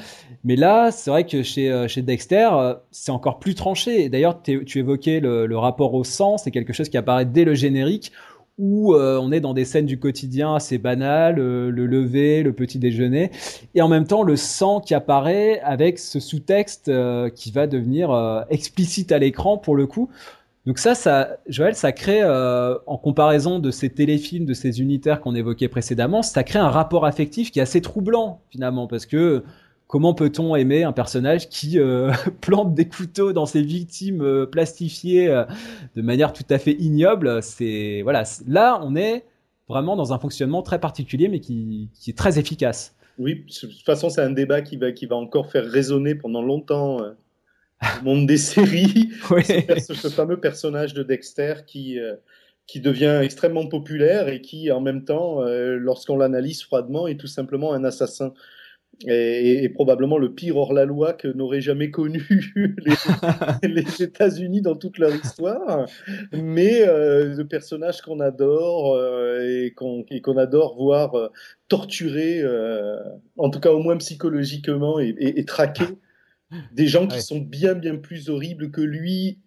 Mais là, c'est vrai que chez, Dexter, c'est encore plus tranché. D'ailleurs, tu évoquais le rapport au sang, c'est quelque chose qui apparaît dès le générique, où euh, on est dans des scènes du quotidien assez banales, euh, le lever, le petit déjeuner, et en même temps le sang qui apparaît avec ce sous-texte euh, qui va devenir explicite à l'écran pour le coup. Donc ça, ça, Joël, ça crée, en comparaison de ces téléfilms, de ces unitaires qu'on évoquait précédemment, ça crée un rapport affectif qui est assez troublant finalement, parce que comment peut-on aimer un personnage qui euh, plante des couteaux dans ses victimes euh, plastifiées euh, de manière tout à fait ignoble? C'est voilà, là on est vraiment dans un fonctionnement très particulier, mais qui, qui est très efficace. Oui, de toute façon, c'est un débat qui va, qui va encore faire résonner pendant longtemps le monde des séries. oui. ce, fameux personnage de Dexter qui, qui devient extrêmement populaire et qui, en même temps, lorsqu'on l'analyse froidement, est tout simplement un assassin et, probablement le pire hors-la-loi que n'auraient jamais connu les, les États-Unis dans toute leur histoire, mais euh, le personnage qu'on adore euh, et qu'on adore voir euh, torturer, euh, en tout cas au moins psychologiquement et, et, et traquer des gens qui sont bien bien plus horribles que lui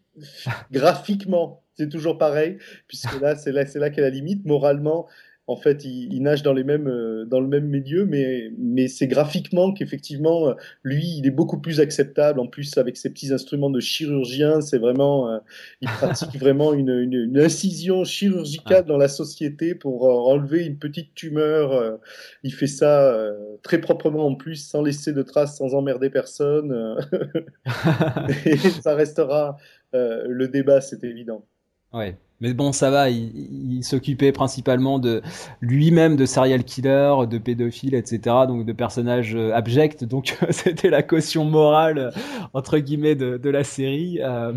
graphiquement. C'est toujours pareil, puisque là c'est là c'est là qu'est la limite. Moralement, en fait, il, nage dans les mêmes, euh, dans le même milieu, mais, mais c'est graphiquement qu'effectivement, euh, lui, il est beaucoup plus acceptable. En plus, avec ses petits instruments de chirurgien, c'est vraiment, euh, il pratique vraiment une, une, incision chirurgicale dans la société pour enlever une petite tumeur. il fait ça très proprement en plus, sans laisser de traces, sans emmerder personne. Et ça restera le débat, c'est évident. Ouais. Mais bon, ça va, il, s'occupait principalement de lui-même de serial killer, de pédophile, etc. Donc de personnages euh, abjects. Donc c'était la caution morale euh, entre guillemets de, la série. Euh,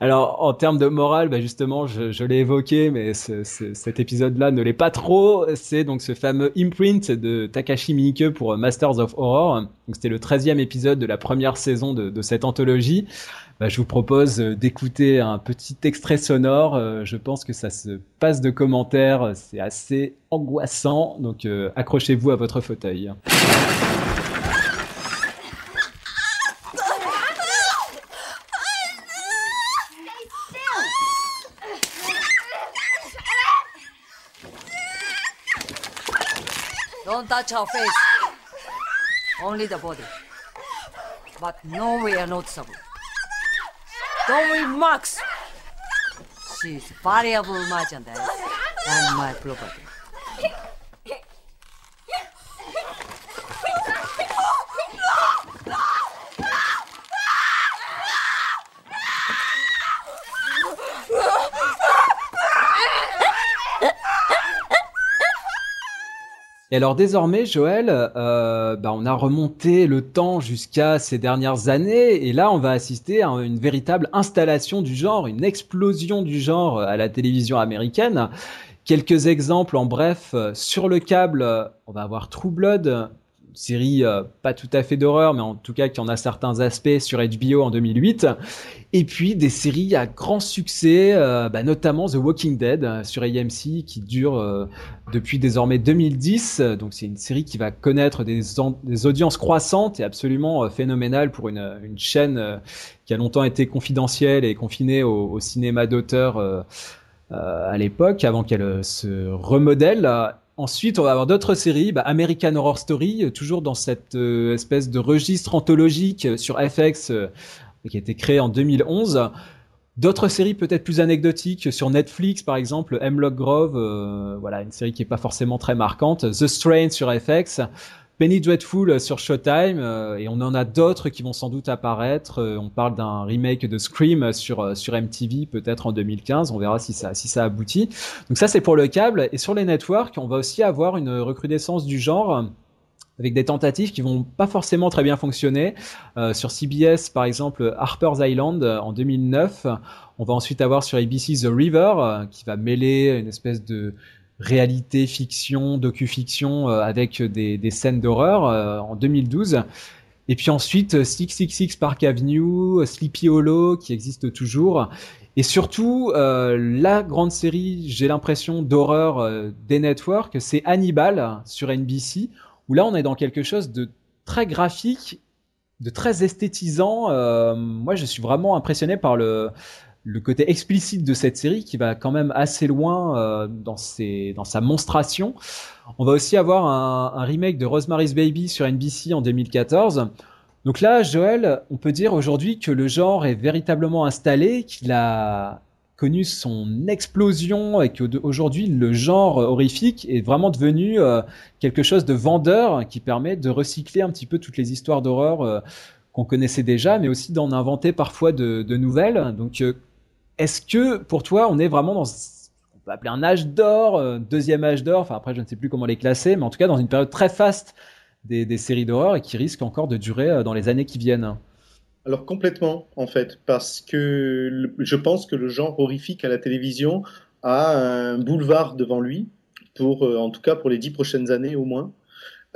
alors en termes de morale, bah justement, je, l'ai évoqué, mais ce, cet épisode-là ne l'est pas trop. C'est donc ce fameux imprint de Takashi Miike pour Masters of Horror. Donc c'était le 13e épisode de la première saison de cette anthologie. Bah, je vous propose euh, d'écouter un petit extrait sonore. Euh, je pense que ça se passe de commentaires, c'est assez angoissant, donc euh, accrochez-vous à votre fauteuil. Don't touch her face. Only the body. But nowhere noticeable. Don't read Max. She's valuable merchandise and my property. Et alors désormais, Joël, euh, bah, on a remonté le temps jusqu'à ces dernières années, et là on va assister à une véritable installation du genre, une explosion du genre à la télévision américaine. Quelques exemples en bref, sur le câble, on va avoir True série euh, pas tout à fait d'horreur, mais en tout cas qui en a certains aspects sur HBO en 2008. Et puis des séries à grand succès, euh, bah, notamment The Walking Dead euh, sur AMC qui dure depuis désormais 2010. Donc c'est une série qui va connaître des, audiences croissantes et absolument phénoménales pour une, une chaîne qui a longtemps été confidentielle et confinée au, au cinéma d'auteur. à l'époque, avant qu'elle se remodèle. Ensuite, on va avoir d'autres séries, bah, American Horror Story, euh, toujours dans cette euh, espèce de registre anthologique euh, sur FX qui a été créé en 2011. D'autres séries peut-être plus anecdotiques sur Netflix, par exemple, Hemlock Grove, voilà, une série qui est pas forcément très marquante. The Strain sur FX. Penny Dreadful sur Showtime et on en a d'autres qui vont sans doute apparaître. on parle d'un remake de Scream sur sur MTV peut-être en 2015. On verra si ça si ça aboutit. Donc ça c'est pour le câble et sur les networks, on va aussi avoir une recrudescence du genre avec des tentatives qui vont pas forcément très bien fonctionner. Euh, sur CBS, par exemple, Harper's Island euh, en 2009. On va ensuite avoir sur ABC The River, euh, qui va mêler une espèce de réalité fiction, docu-fiction avec des, scènes d'horreur en 2012. Et puis ensuite 666 Park Avenue, Sleepy Hollow qui existe toujours. Et surtout, la grande série, j'ai l'impression, d'horreur des networks, c'est Hannibal sur NBC où là on est dans quelque chose de très graphique, de très esthétisant. Euh, moi je suis vraiment impressionné par le, le côté explicite de cette série qui va quand même assez loin euh, dans, ses, dans sa monstration. On va aussi avoir un, remake de Rosemary's Baby sur NBC en 2014. Donc là, Joël, on peut dire aujourd'hui que le genre est véritablement installé, qu'il a connu son explosion et qu'aujourd'hui le genre horrifique est vraiment devenu euh, quelque chose de vendeur qui permet de recycler un petit peu toutes les histoires d'horreur euh, qu'on connaissait déjà, mais aussi d'en inventer parfois de, nouvelles. Donc, est-ce que pour toi, on est vraiment dans ce peut appeler un âge d'or, deuxième âge d'or, enfin après je ne sais plus comment les classer, mais en tout cas dans une période très faste des, séries d'horreur et qui risque encore de durer dans les années qui viennent alors complètement, en fait, parce que je pense que le genre horrifique à la télévision a un boulevard devant lui, pour, euh, en tout cas pour les dix prochaines années au moins.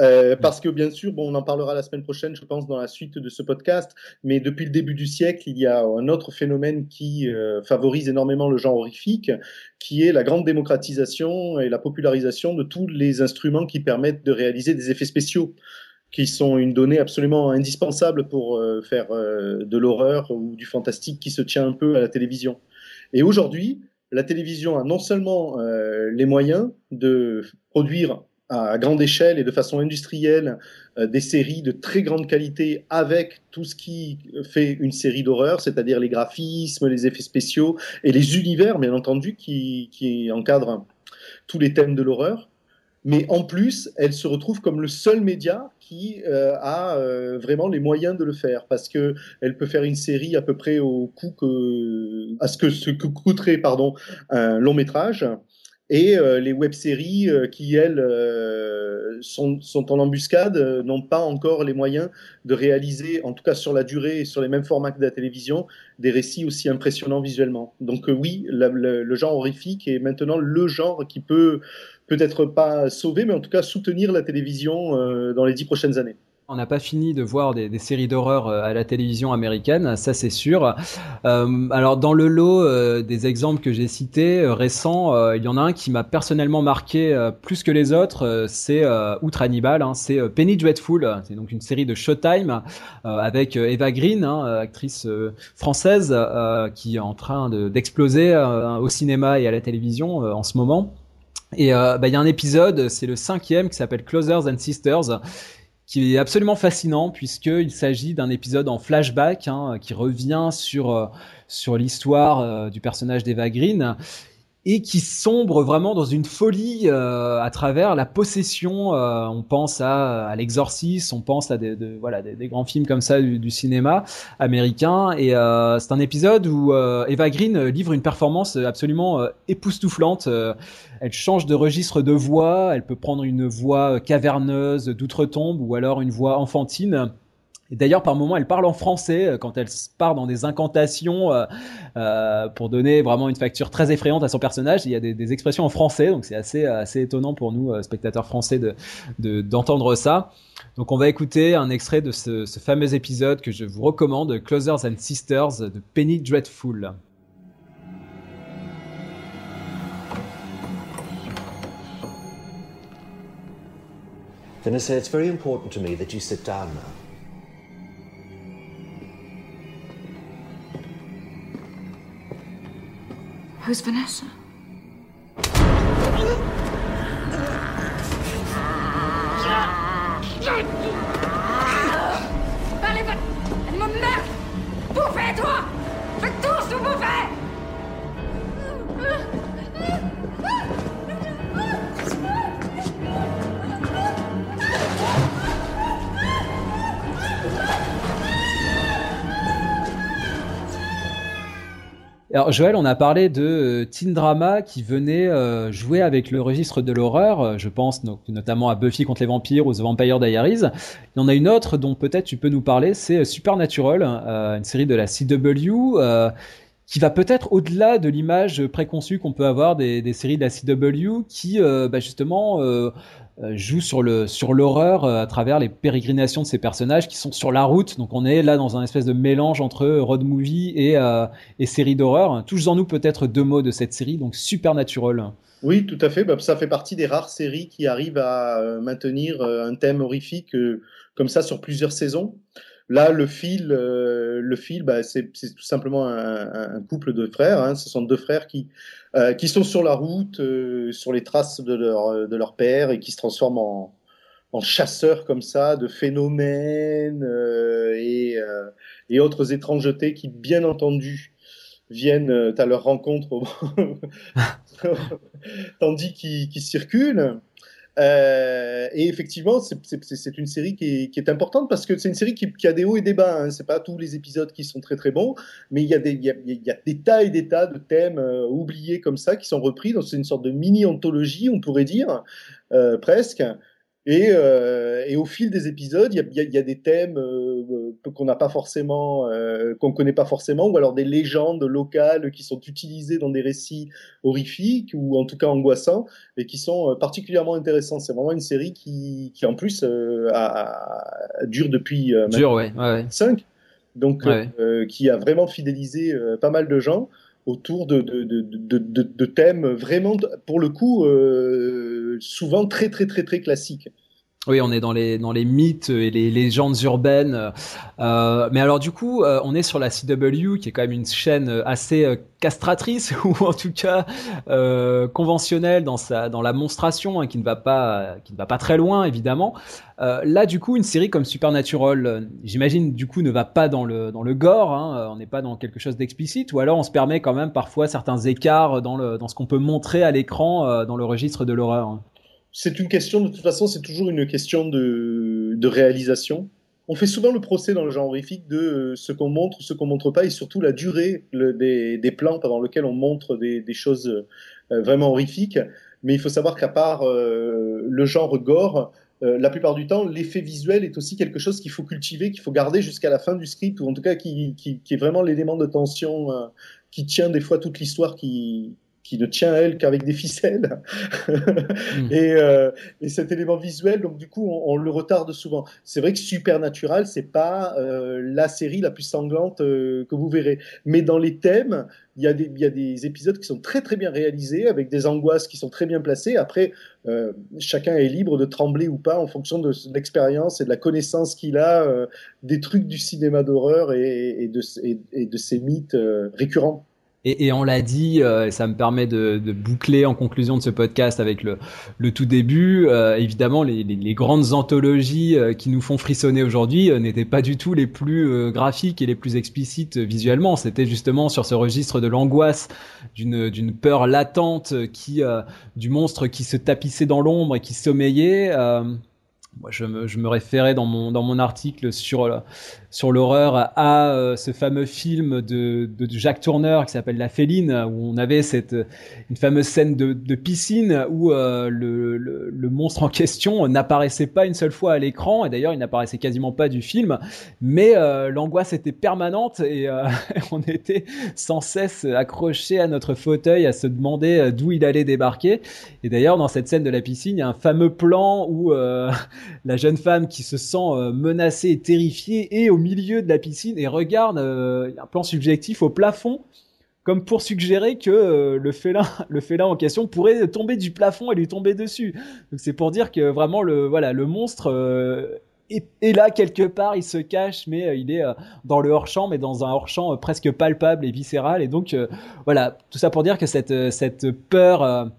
Euh, parce que bien sûr, bon, on en parlera la semaine prochaine, je pense, dans la suite de ce podcast, mais depuis le début du siècle, il y a un autre phénomène qui euh, favorise énormément le genre horrifique, qui est la grande démocratisation et la popularisation de tous les instruments qui permettent de réaliser des effets spéciaux qui sont une donnée absolument indispensable pour euh, faire de l'horreur ou du fantastique qui se tient un peu à la télévision. Et aujourd'hui, la télévision a non seulement les moyens de produire à grande échelle et de façon industrielle des séries de très grande qualité avec tout ce qui fait une série d'horreur, c'est-à-dire les graphismes, les effets spéciaux et les univers, bien entendu, qui, qui encadrent tous les thèmes de l'horreur mais en plus, elle se retrouve comme le seul média qui euh, a euh, vraiment les moyens de le faire, parce que elle peut faire une série à peu près au coût que à ce que ce que coûterait pardon un long métrage. Et euh, les web-séries qui, elles, sont, sont, en embuscade, n'ont pas encore les moyens de réaliser, en tout cas sur la durée et sur les mêmes formats que la télévision, des récits aussi impressionnants visuellement. Donc oui, le genre horrifique est maintenant le genre qui peut peut-être pas sauver, mais en tout cas soutenir la télévision euh, dans les dix prochaines années. On n'a pas fini de voir des, séries d'horreur euh, à la télévision américaine, ça c'est sûr. Euh, alors dans le lot des exemples que j'ai cités récents, il y en a un qui m'a personnellement marqué plus que les autres, c'est outre Hannibal, hein, c'est Penny Dreadful. C'est donc une série de Showtime avec Eva Green, hein, actrice française, qui est en train d'exploser au cinéma et à la télévision en ce moment. Et euh, bah, il y a un épisode, c'est le cinquième, qui s'appelle Closers and Sisters, qui est absolument fascinant puisqu'il s'agit d'un épisode en flashback hein, qui revient sur euh, l'histoire euh, du personnage d'Eva Green et qui sombre vraiment dans une folie euh, à travers la possession. Euh, on pense à, à l'exorcisme, on pense à des, de, voilà des, grands films comme ça du, du cinéma américain. Et euh, c'est un épisode où euh, Eva Green livre une performance absolument euh, époustouflante. elle change de registre de voix. Elle peut prendre une voix caverneuse d'outre-tombe ou alors une voix enfantine. D'ailleurs, par moments, elle parle en français euh, quand elle part dans des incantations euh, euh, pour donner vraiment une facture très effrayante à son personnage. Il y a des, expressions en français, donc c'est assez, assez étonnant pour nous, spectateurs français, de, de, d'entendre ça. Donc on va écouter un extrait de ce, fameux épisode que je vous recommande, Closers and Sisters de Penny Dreadful. Who's Vanessa? Alors Joël, on a parlé de euh, teen drama qui venait euh, jouer avec le registre de l'horreur. Euh, je pense notamment à Buffy contre les vampires ou The Vampire Diaries. Il y en a une autre dont peut-être tu peux nous parler, c'est Supernatural, une série de la CW qui va peut-être au-delà de l'image préconçue qu'on peut avoir des, séries de la CW, qui bah, justement joue sur le sur l'horreur euh, à travers les pérégrinations de ces personnages qui sont sur la route. Donc on est là dans un espèce de mélange entre road movie et, euh, et série d'horreur. Touche-en nous peut-être deux mots de cette série, donc Supernatural. Oui, tout à fait. Bah, ça fait partie des rares séries qui arrivent à maintenir un thème horrifique comme ça sur plusieurs saisons. Là, le fil, le fil, bah, c'est tout simplement un, couple de frères. Hein. Ce sont deux frères qui euh, qui sont sur la route, euh, sur les traces de leur, de leur père et qui se transforment en, en chasseurs comme ça de phénomènes euh, et, et, autres étrangetés qui, bien entendu, viennent à leur rencontre tandis qu'ils circulent. Euh, et effectivement, c'est une série qui est, importante parce que c'est une série qui, a des hauts et des bas. Hein. C'est pas tous les épisodes qui sont très très bons, mais il y a des, il y a, il y a des tas et des tas de thèmes euh, oubliés comme ça qui sont repris. Donc c'est une sorte de mini anthologie, on pourrait dire euh, presque. Et, euh, et, au fil des épisodes, il y a, y a, y a des thèmes euh, qu'on n'a pas forcément, euh, qu'on connaît pas forcément, ou alors des légendes locales qui sont utilisées dans des récits horrifiques ou en tout cas angoissants et qui sont euh, particulièrement intéressants. C'est vraiment une série qui, qui en plus euh, a, dure depuis euh, Dure, ouais, ouais. 5, donc qui a vraiment fidélisé pas mal de gens autour de, de, de, de, thèmes vraiment, pour le coup, euh, souvent très, très, très, très classiques. Oui, on est dans les dans les mythes et les légendes urbaines. Euh, mais alors du coup, euh, on est sur la CW, qui est quand même une chaîne assez euh, castratrice ou en tout cas conventionnelle dans sa dans la monstration, hein, qui ne va pas très loin évidemment. Là, du coup, une série comme Supernatural, j'imagine du coup ne va pas dans le gore. Hein, on n'est pas dans quelque chose d'explicite, ou alors on se permet quand même parfois certains écarts dans ce qu'on peut montrer à l'écran dans le registre de l'horreur c'est une question, de toute façon, c'est toujours une question de, réalisation. On fait souvent le procès dans le genre horrifique de euh, ce qu'on montre, ce qu'on montre pas, et surtout la durée des, plans pendant lesquels on montre des, choses euh, vraiment horrifiques. Mais il faut savoir qu'à part euh, le genre gore, la plupart du temps, l'effet visuel est aussi quelque chose qu'il faut cultiver, qu'il faut garder jusqu'à la fin du script, ou en tout cas qui est vraiment l'élément de tension qui tient des fois toute l'histoire qui, qui ne tient elle qu'avec des ficelles. mm. et, euh, et, cet élément visuel, donc du coup, on, on le retarde souvent. C'est vrai que Supernatural, c'est pas euh, la série la plus sanglante euh, que vous verrez, mais dans les thèmes, il y, a des, il y a des épisodes qui sont très très bien réalisés, avec des angoisses qui sont très bien placées. Après, euh, chacun est libre de trembler ou pas en fonction de, l'expérience et de la connaissance qu'il a euh, des trucs du cinéma d'horreur et, et, de, et, et de ces mythes euh, récurrents. Et, et, on l'a dit, euh, ça me permet de, de, boucler en conclusion de ce podcast avec le, le tout début. Euh, évidemment, les, les, les, grandes anthologies euh, qui nous font frissonner aujourd'hui euh, n'étaient pas du tout les plus euh, graphiques et les plus explicites visuellement. C'était justement sur ce registre de l'angoisse, d'une d'une peur latente qui du monstre qui se tapissait dans l'ombre et qui sommeillait. moi, je me, je me référais dans mon dans mon article sur sur l'horreur à euh, ce fameux film de, Jacques Tourneur qui s'appelle La Féline, où on avait cette une fameuse scène de, piscine où euh, le, monstre en question n'apparaissait pas une seule fois à l'écran, et d'ailleurs il n'apparaissait quasiment pas du film, mais euh, l'angoisse était permanente et euh, on était sans cesse accroché à notre fauteuil à se demander euh, d'où il allait débarquer. Et d'ailleurs dans cette scène de la piscine, il y a un fameux plan où la jeune femme qui se sent menacée et terrifiée et au milieu de la piscine et regarde euh, un plan subjectif au plafond comme pour suggérer que euh, le félin le félin en question pourrait tomber du plafond et lui tomber dessus. Donc c'est pour dire que vraiment le voilà le monstre euh, est, là quelque part, il se cache, mais euh, il est dans le hors-champ, mais dans un hors-champ presque palpable et viscéral. Et donc, voilà, tout ça pour dire que cette, cette peur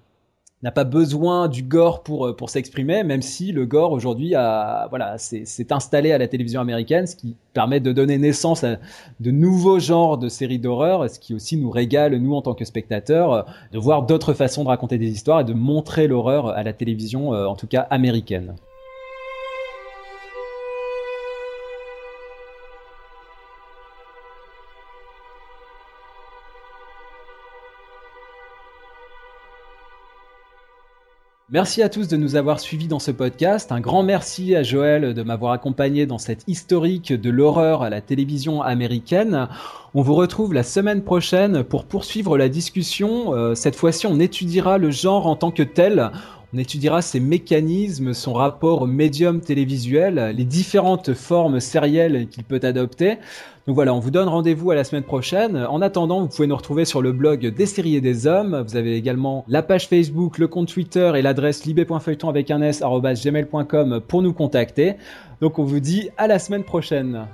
n'a pas besoin du gore pour euh, pour s'exprimer, même si le gore aujourd'hui a voilà s'est installé à la télévision américaine, ce qui permet de donner naissance à de nouveaux genres de séries d'horreur, ce qui aussi nous régale nous en tant que spectateurs euh, de voir d'autres façons de raconter des histoires et de montrer l'horreur à la télévision, euh, en tout cas américaine. Merci à tous de nous avoir suivis dans ce podcast. Un grand merci à Joël de m'avoir accompagné dans cette historique de l'horreur à la télévision américaine. On vous retrouve la semaine prochaine pour poursuivre la discussion. Euh, cette fois-ci, on étudiera le genre en tant que tel. On étudiera ses mécanismes, son rapport au médium télévisuel, les différentes formes sérielles qu'il peut adopter. Donc voilà, on vous donne rendez-vous à la semaine prochaine. En attendant, vous pouvez nous retrouver sur le blog des séries des hommes. Vous avez également la page Facebook, le compte Twitter et l'adresse libé.feuilleton avec un s pour nous contacter. Donc on vous dit à la semaine prochaine.